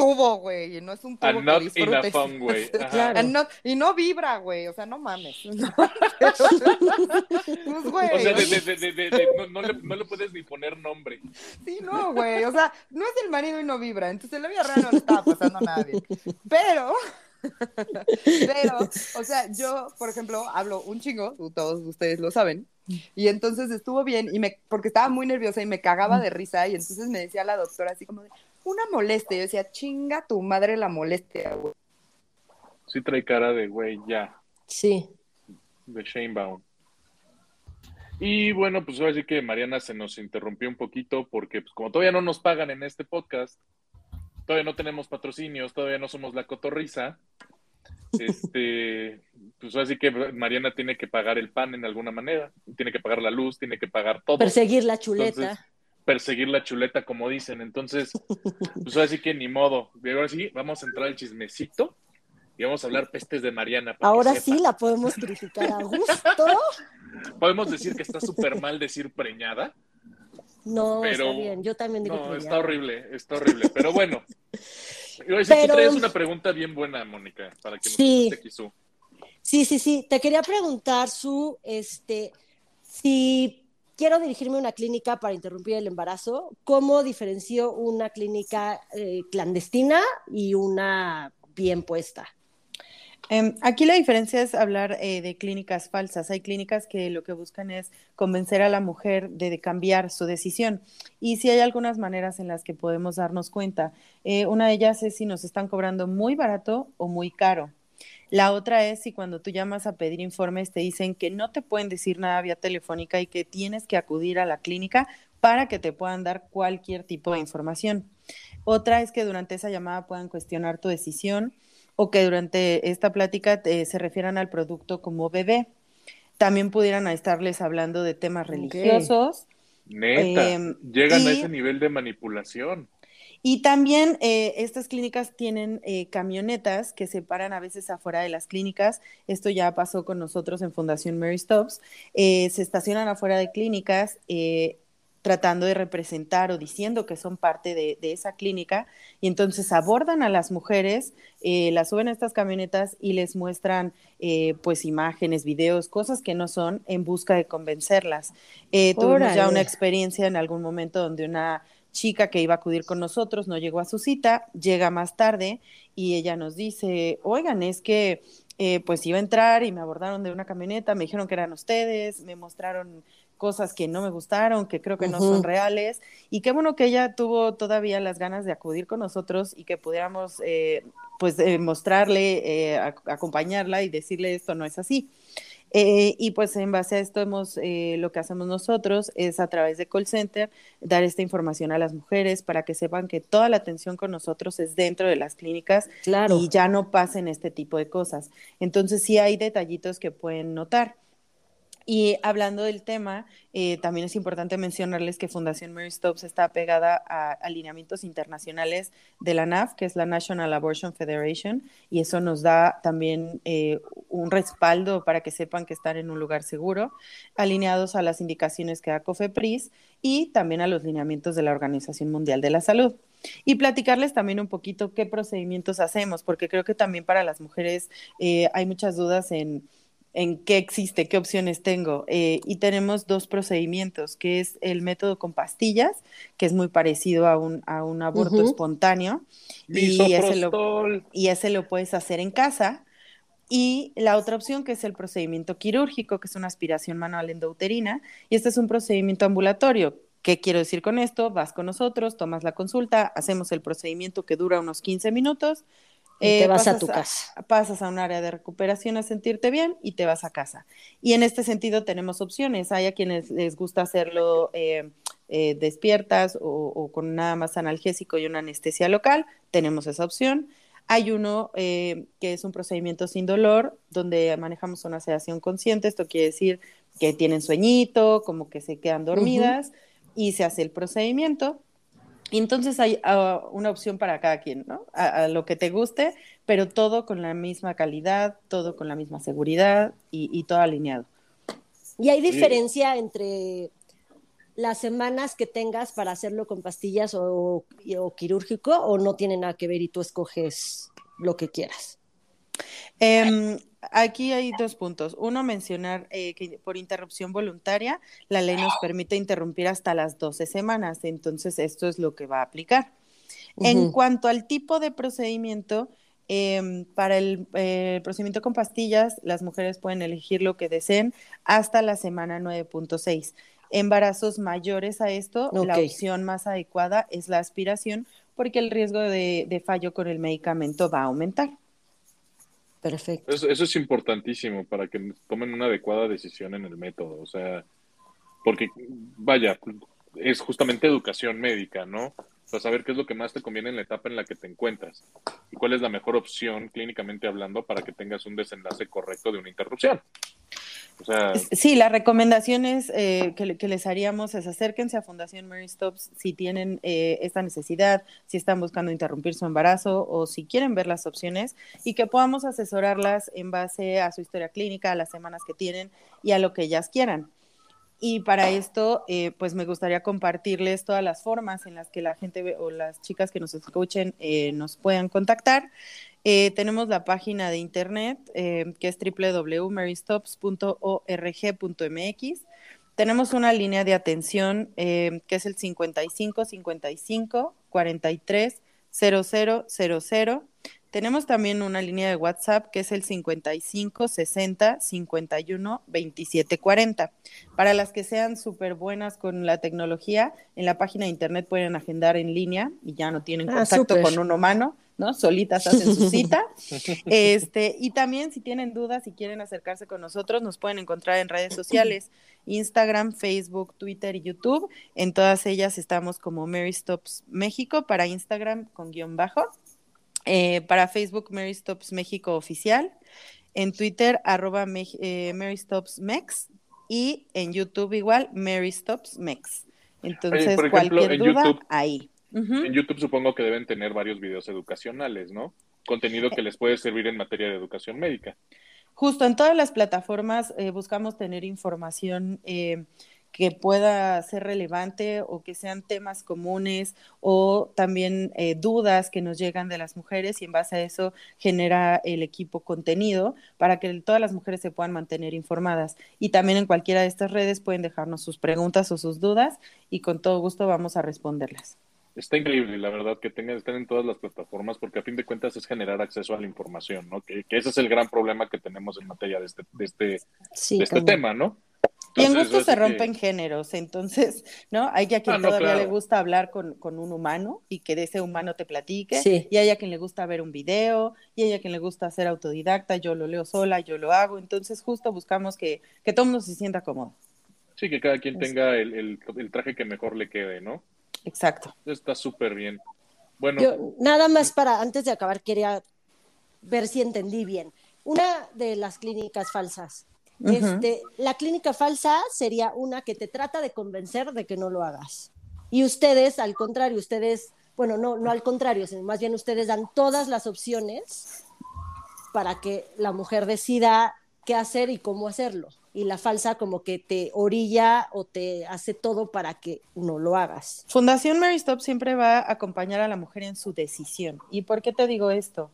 S1: tubo, güey, y no es un tubo que disfrutes. güey. y no vibra, güey, o sea, no mames.
S2: pues, güey. O sea, de, no, le, no, le, puedes ni poner nombre.
S1: Sí, no, güey, o sea, no es el marido y no vibra, entonces la vida real no le estaba pasando a nadie. Pero pero, o sea, yo, por ejemplo, hablo un chingo, todos ustedes lo saben, y entonces estuvo bien, y me, porque estaba muy nerviosa y me cagaba de risa, y entonces me decía la doctora así como de, una molestia, yo decía, chinga tu madre la molestia, güey.
S2: Sí trae cara de güey, ya.
S3: Sí.
S2: De Shanebaum. Y bueno, pues ahora sí que Mariana se nos interrumpió un poquito porque pues como todavía no nos pagan en este podcast, todavía no tenemos patrocinios, todavía no somos la cotorriza. Este, pues así que Mariana tiene que pagar el pan en alguna manera, tiene que pagar la luz, tiene que pagar todo.
S3: Perseguir la chuleta.
S2: perseguir la chuleta, como dicen. Entonces, pues así que ni modo. Y ahora sí, vamos a entrar al chismecito y vamos a hablar pestes de Mariana.
S3: Ahora sí la podemos criticar a gusto.
S2: Podemos decir que está súper mal decir preñada.
S3: No, está bien, yo también digo
S2: No, está horrible, está horrible, pero bueno. Pero... Traes una pregunta bien buena, Mónica, para que nos sí. Su.
S3: Sí, sí, sí. Te quería preguntar, Su, este, si quiero dirigirme a una clínica para interrumpir el embarazo, ¿cómo diferencio una clínica eh, clandestina y una bien puesta?
S4: Em, aquí la diferencia es hablar eh, de clínicas falsas. Hay clínicas que lo que buscan es convencer a la mujer de, cambiar su decisión. Y sí hay algunas maneras en las que podemos darnos cuenta. Eh, una de ellas es si nos están cobrando muy barato o muy caro. La otra es si cuando tú llamas a pedir informes te dicen que no te pueden decir nada vía telefónica y que tienes que acudir a la clínica para que te puedan dar cualquier tipo de información. Otra es que durante esa llamada puedan cuestionar tu decisión o que durante esta plática eh, se refieran al producto como bebé. También pudieran estarles hablando de temas religiosos.
S2: Neta, em, llegan a ese nivel de manipulación.
S4: Y también eh, estas clínicas tienen eh, camionetas que se paran a veces afuera de las clínicas. Esto ya pasó con nosotros en Fundación Mary Stops. se estacionan afuera de clínicas tratando de representar o diciendo que son parte de, esa clínica y entonces abordan a las mujeres, eh, las suben a estas camionetas y les muestran eh, pues imágenes, videos, cosas que no son en busca de convencerlas. Eh, tuvimos ya una experiencia en algún momento donde una chica que iba a acudir con nosotros no llegó a su cita, llega más tarde y ella nos dice, oigan, es que eh, pues iba a entrar y me abordaron de una camioneta, me dijeron que eran ustedes, me mostraron cosas que no me gustaron, que creo que no son reales. Y qué bueno que ella tuvo todavía las ganas de acudir con nosotros y que pudiéramos, eh, pues, eh, mostrarle, eh, acompañarla y decirle esto no es así. Eh, y pues en base a esto hemos, eh, lo que hacemos nosotros es a través de call center dar esta información a las mujeres para que sepan que toda la atención con nosotros es dentro de las clínicas
S3: Claro.
S4: y ya no pasen este tipo de cosas. Entonces sí hay detallitos que pueden notar. Y hablando del tema, eh, también es importante mencionarles que Fundación Mary Stopes está pegada a alineamientos internacionales de la NAF, que es la National Abortion Federation, y eso nos da también eh, un respaldo para que sepan que están en un lugar seguro, alineados a las indicaciones que da COFEPRIS y también a los lineamientos de la Organización Mundial de la Salud. Y platicarles también un poquito qué procedimientos hacemos, porque creo que también para las mujeres eh, hay muchas dudas en en qué existe, qué opciones tengo. Eh, y tenemos dos procedimientos, que es el método con pastillas, que es muy parecido a un, a un aborto espontáneo. Y ese, lo, y ese lo puedes hacer en casa. Y la otra opción, que es el procedimiento quirúrgico, que es una aspiración manual endouterina. Y este es un procedimiento ambulatorio. ¿Qué quiero decir con esto? Vas con nosotros, tomas la consulta, hacemos el procedimiento que dura unos 15 minutos.
S3: Te
S4: eh,
S3: vas a tu casa.
S4: pasas a un área de recuperación a sentirte bien y te vas a casa. Y en este sentido tenemos opciones. Hay a quienes les gusta hacerlo eh, eh, despiertas o, o con nada más analgésico y una anestesia local. Tenemos esa opción. Hay uno que es un procedimiento sin dolor, donde manejamos una sedación consciente. Esto quiere decir que tienen sueñito, como que se quedan dormidas y se hace el procedimiento. Y entonces hay ah, una opción para cada quien, ¿no? A, a lo que te guste, pero todo con la misma calidad, todo con la misma seguridad y, y todo alineado.
S3: ¿Y hay diferencia entre las semanas que tengas para hacerlo con pastillas o, o quirúrgico o no tiene nada que ver y tú escoges lo que quieras?
S4: Em, aquí hay dos puntos. Uno, mencionar eh, que por interrupción voluntaria, la ley nos permite interrumpir hasta las 12 semanas. Entonces, esto es lo que va a aplicar. En cuanto al tipo de procedimiento, em, para el eh, procedimiento con pastillas, las mujeres pueden elegir lo que deseen hasta la semana 9.6. Embarazos mayores a esto, la opción más adecuada es la aspiración porque el riesgo de, de fallo con el medicamento va a aumentar.
S3: Perfecto.
S2: Eso, eso es importantísimo para que tomen una adecuada decisión en el método. O sea, porque, vaya, es justamente educación médica, ¿no? Para saber qué es lo que más te conviene en la etapa en la que te encuentras y cuál es la mejor opción clínicamente hablando para que tengas un desenlace correcto de una interrupción. O sea,
S4: Sí, las recomendaciones eh, que, le- que les haríamos es acérquense a Fundación Mary Stops si tienen eh, esta necesidad, si están buscando interrumpir su embarazo o si quieren ver las opciones y que podamos asesorarlas en base a su historia clínica, a las semanas que tienen y a lo que ellas quieran. Y para esto, eh, pues me gustaría compartirles todas las formas en las que la gente o las chicas que nos escuchen eh, nos puedan contactar. Eh, tenemos la página de internet que es www.marystops.org.mx. Tenemos una línea de atención que es el 55 55 43 0000. Tenemos también una línea de WhatsApp que es el 55 60 51 27 40. Para las que sean súper buenas con la tecnología, en la página de internet pueden agendar en línea y ya no tienen
S3: Ah,
S4: contacto
S3: súper.
S4: con un humano, ¿no? Solitas hacen su cita. Este, y también si tienen dudas, si quieren acercarse con nosotros, nos pueden encontrar en redes sociales, Instagram, Facebook, Twitter y YouTube. En todas ellas estamos como Mary Stops México para Instagram con guion bajo. Eh, para Facebook, Mary Stops México Oficial. En Twitter, arroba Mex- eh, Mary Stops Mex. Y en YouTube igual, Mary Stops Mex. Entonces,
S2: por ejemplo,
S4: cualquier
S2: en
S4: duda,
S2: YouTube-
S4: ahí.
S2: En YouTube supongo que deben tener varios videos educacionales, ¿no? Contenido que les puede servir en materia de educación médica.
S4: Justo en todas las plataformas eh, buscamos tener información eh, que pueda ser relevante o que sean temas comunes o también eh, dudas que nos llegan de las mujeres y en base a eso genera el equipo contenido para que todas las mujeres se puedan mantener informadas. Y también en cualquiera de estas redes pueden dejarnos sus preguntas o sus dudas y con todo gusto vamos a responderlas.
S2: Está increíble, la verdad, que tengan, estén en todas las plataformas, porque a fin de cuentas es generar acceso a la información, ¿no? Que, que ese es el gran problema que tenemos en materia de este, de este,
S3: Sí,
S2: de este tema, ¿no?
S4: Y en gusto se
S2: que-
S4: rompen géneros, entonces, ¿no? Hay a quien
S2: Ah, no,
S4: todavía
S2: claro.
S4: le gusta hablar con, con un humano y que de ese humano te platique,
S3: Sí.
S4: y hay a quien le gusta ver un video, y hay a quien le gusta ser autodidacta, yo lo leo sola, yo lo hago, entonces justo buscamos que, que todo el mundo se sienta cómodo.
S2: Sí, que cada quien tenga el, el- el traje que mejor le quede, ¿no?
S4: Exacto.
S2: Está súper bien. Bueno,
S3: Yo nada más para, antes de acabar, quería ver si entendí bien. Una de las clínicas falsas. Este, la clínica falsa sería una que te trata de convencer de que no lo hagas. Y ustedes, al contrario, ustedes, bueno, no, no al contrario, sino más bien ustedes dan todas las opciones para que la mujer decida qué hacer y cómo hacerlo. Y la falsa como que te orilla o te hace todo para que no lo hagas.
S4: Fundación Mary Stop siempre va a acompañar a la mujer en su decisión. ¿Y por qué te digo esto?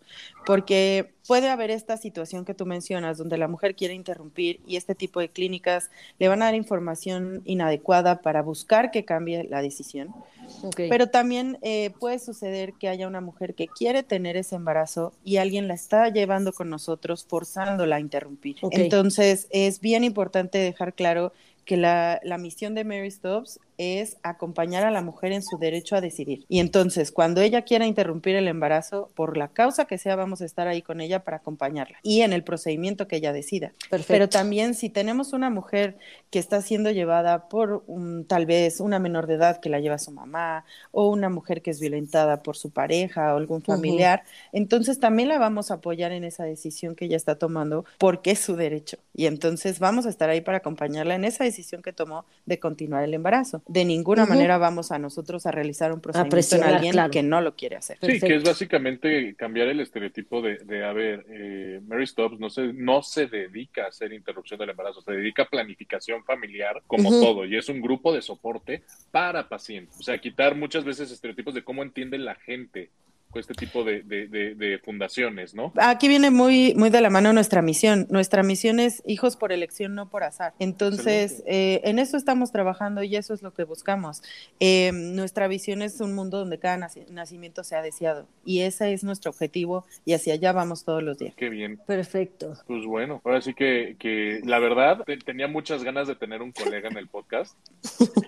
S4: Porque puede haber esta situación que tú mencionas, donde la mujer quiere interrumpir y este tipo de clínicas le van a dar información inadecuada para buscar que cambie la decisión.
S3: Ok.
S4: Pero también eh, puede suceder que haya una mujer que quiere tener ese embarazo y alguien la está llevando con nosotros, forzándola a interrumpir.
S3: Ok.
S4: Entonces, es bien importante dejar claro que la, la misión de Mary Stops es acompañar a la mujer en su derecho a decidir. Y entonces, cuando ella quiera interrumpir el embarazo, por la causa que sea, vamos a estar ahí con ella para acompañarla y en el procedimiento que ella decida.
S3: Perfecto.
S4: Pero también si tenemos una mujer que está siendo llevada por un, tal vez una menor de edad que la lleva su mamá o una mujer que es violentada por su pareja o algún familiar, entonces también la vamos a apoyar en esa decisión que ella está tomando porque es su derecho. Y entonces vamos a estar ahí para acompañarla en esa decisión que tomó de continuar el embarazo. De ninguna manera vamos a nosotros a realizar un procedimiento en alguien
S3: claro.
S4: que no lo quiere hacer.
S2: Sí, que es básicamente cambiar el estereotipo de, de a ver, eh, Mary Stops no se, no se dedica a hacer interrupción del embarazo, se dedica a planificación familiar como todo, y es un grupo de soporte para pacientes. O sea, quitar muchas veces estereotipos de cómo entiende la gente este tipo de, de- de- de fundaciones, ¿no?
S4: Aquí viene muy, muy de la mano nuestra misión. Nuestra misión es hijos por elección, no por azar. Entonces, eh, en eso estamos trabajando y eso es lo que buscamos. Eh, nuestra visión es un mundo donde cada naci- nacimiento sea deseado y ese es nuestro objetivo y hacia allá vamos todos los días.
S2: Qué bien.
S3: Perfecto.
S2: Pues bueno, ahora sí que, que la verdad te- tenía muchas ganas de tener un colega en el podcast.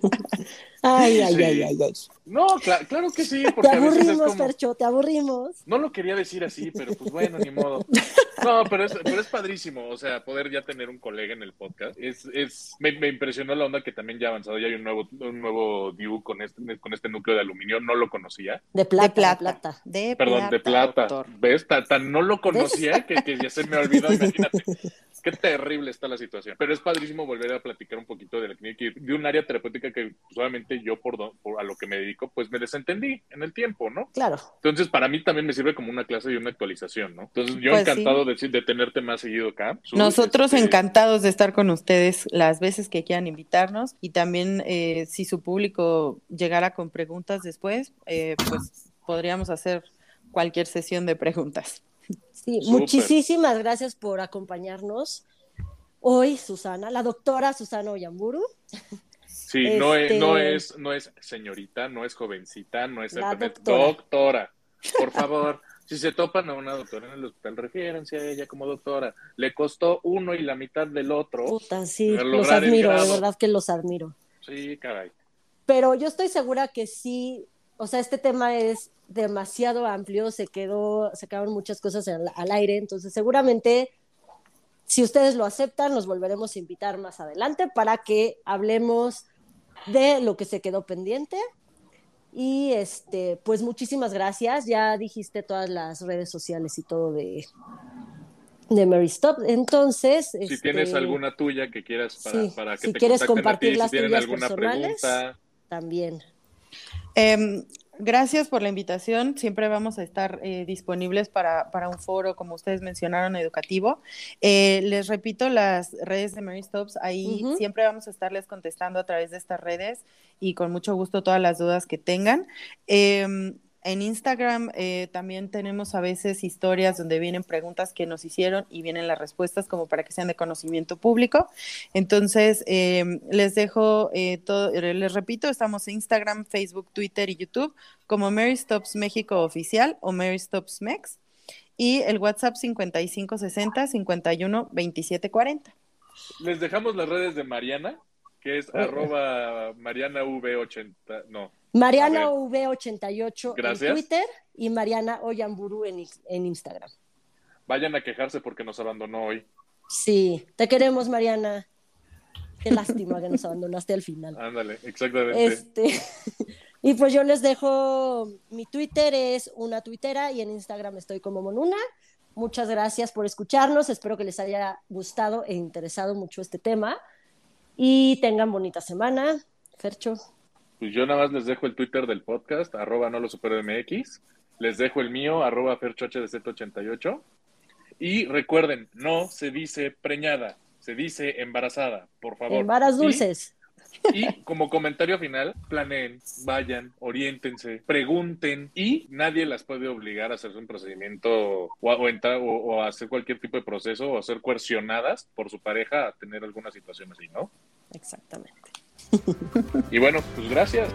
S3: Ay, ay,
S2: Sí.
S3: ay, ay, ay.
S2: No, cla- claro que sí,
S3: Te
S2: porque a veces es
S3: aburrimos,
S2: como...
S3: Percho, te aburrimos.
S2: No lo quería decir así, pero pues bueno, ni modo. No, pero es, pero es padrísimo, o sea, poder ya tener un colega en el podcast. Es, es, me, me impresionó la onda que también ya ha avanzado, ya hay un nuevo, un nuevo DIU con este, con este núcleo de aluminio, no lo conocía.
S3: De plata,
S4: de plata.
S3: plata.
S4: De
S2: Perdón, de plata.
S4: doctor.
S2: ¿Ves? Tan, tan no lo conocía que, que ya se me olvidó, imagínate. Qué terrible está la situación. Pero es padrísimo volver a platicar un poquito de la clínica y de un área terapéutica que solamente yo, por, do- por a lo que me dedico, pues me desentendí en el tiempo, ¿no?
S3: Claro.
S2: Entonces, para mí también me sirve como una clase y una actualización, ¿no? Entonces, yo
S4: Pues
S2: encantado de, de tenerte más seguido acá. Su-
S4: Nosotros
S2: este,
S4: encantados de estar con ustedes las veces que quieran invitarnos y también eh, si su público llegara con preguntas después, eh, pues podríamos hacer cualquier sesión de preguntas.
S3: Sí, muchísimas gracias por acompañarnos hoy, Susana, la doctora Susana Oyamburu.
S2: Sí, no, es,
S3: Este-
S2: no, es, no es señorita, no es jovencita, no es
S3: La doctora.
S2: doctora. Por favor, si se topan a una doctora en el hospital, refiérense a ella como doctora. Le costó uno y la mitad del otro.
S3: Puta, sí, los admiro, de verdad que los admiro.
S2: Sí, caray.
S3: Pero yo estoy segura que sí, o sea, este tema es demasiado amplio, se quedó, se quedaron muchas cosas al, al aire, entonces seguramente si ustedes lo aceptan, nos volveremos a invitar más adelante para que hablemos de lo que se quedó pendiente. Y este, pues muchísimas gracias. Ya dijiste todas las redes sociales y todo de, de Mary Stop. Entonces,
S2: Si
S3: este,
S2: tienes alguna tuya que quieras para,
S3: sí,
S2: para que
S3: si
S2: te
S3: quieres
S2: contacten a
S3: compartir
S2: ti,
S3: las
S2: si tienen
S3: tuyas
S2: alguna
S3: personales.
S2: pregunta.
S3: también.
S4: Em, gracias por la invitación. Siempre vamos a estar eh, disponibles para, para un foro, como ustedes mencionaron, educativo. Eh, les repito, las redes de Mary Stops, ahí siempre vamos a estarles contestando a través de estas redes y con mucho gusto todas las dudas que tengan. Em, en Instagram eh, también tenemos a veces historias donde vienen preguntas que nos hicieron y vienen las respuestas como para que sean de conocimiento público. Entonces, eh, les dejo eh, todo, eh, les repito, estamos en Instagram, Facebook, Twitter y YouTube como Mary Stops México Oficial o Mary Stops Mex y el WhatsApp 5560 51 27 40.
S2: Les dejamos las redes de Mariana, que es arroba marianav80, no.
S3: Mariana
S2: A
S3: V88
S2: Gracias.
S3: en Twitter y Mariana Oyamburu en, en Instagram.
S2: Vayan a quejarse porque nos abandonó hoy.
S3: Sí, te queremos, Mariana. Qué lástima que nos abandonaste al final.
S2: Ándale, exactamente.
S3: Este, y pues yo les dejo, mi Twitter es una tuitera y en Instagram estoy como Monuna. Muchas gracias por escucharnos, espero que les haya gustado e interesado mucho este tema y tengan bonita semana. Fercho.
S2: Pues yo nada más les dejo el Twitter del podcast, arroba no lo supero MX. Les dejo el mío, arroba ferchohdz88. Y recuerden, no se dice preñada, se dice embarazada, por favor. Y-
S3: dulces.
S2: Y como comentario final, planeen, vayan, oriéntense, pregunten y nadie las puede obligar a hacerse un procedimiento o a, o entrar- o- o a hacer cualquier tipo de proceso o a ser coercionadas por su pareja a tener alguna situación así, ¿no?
S3: Exactamente.
S2: Y bueno, pues gracias.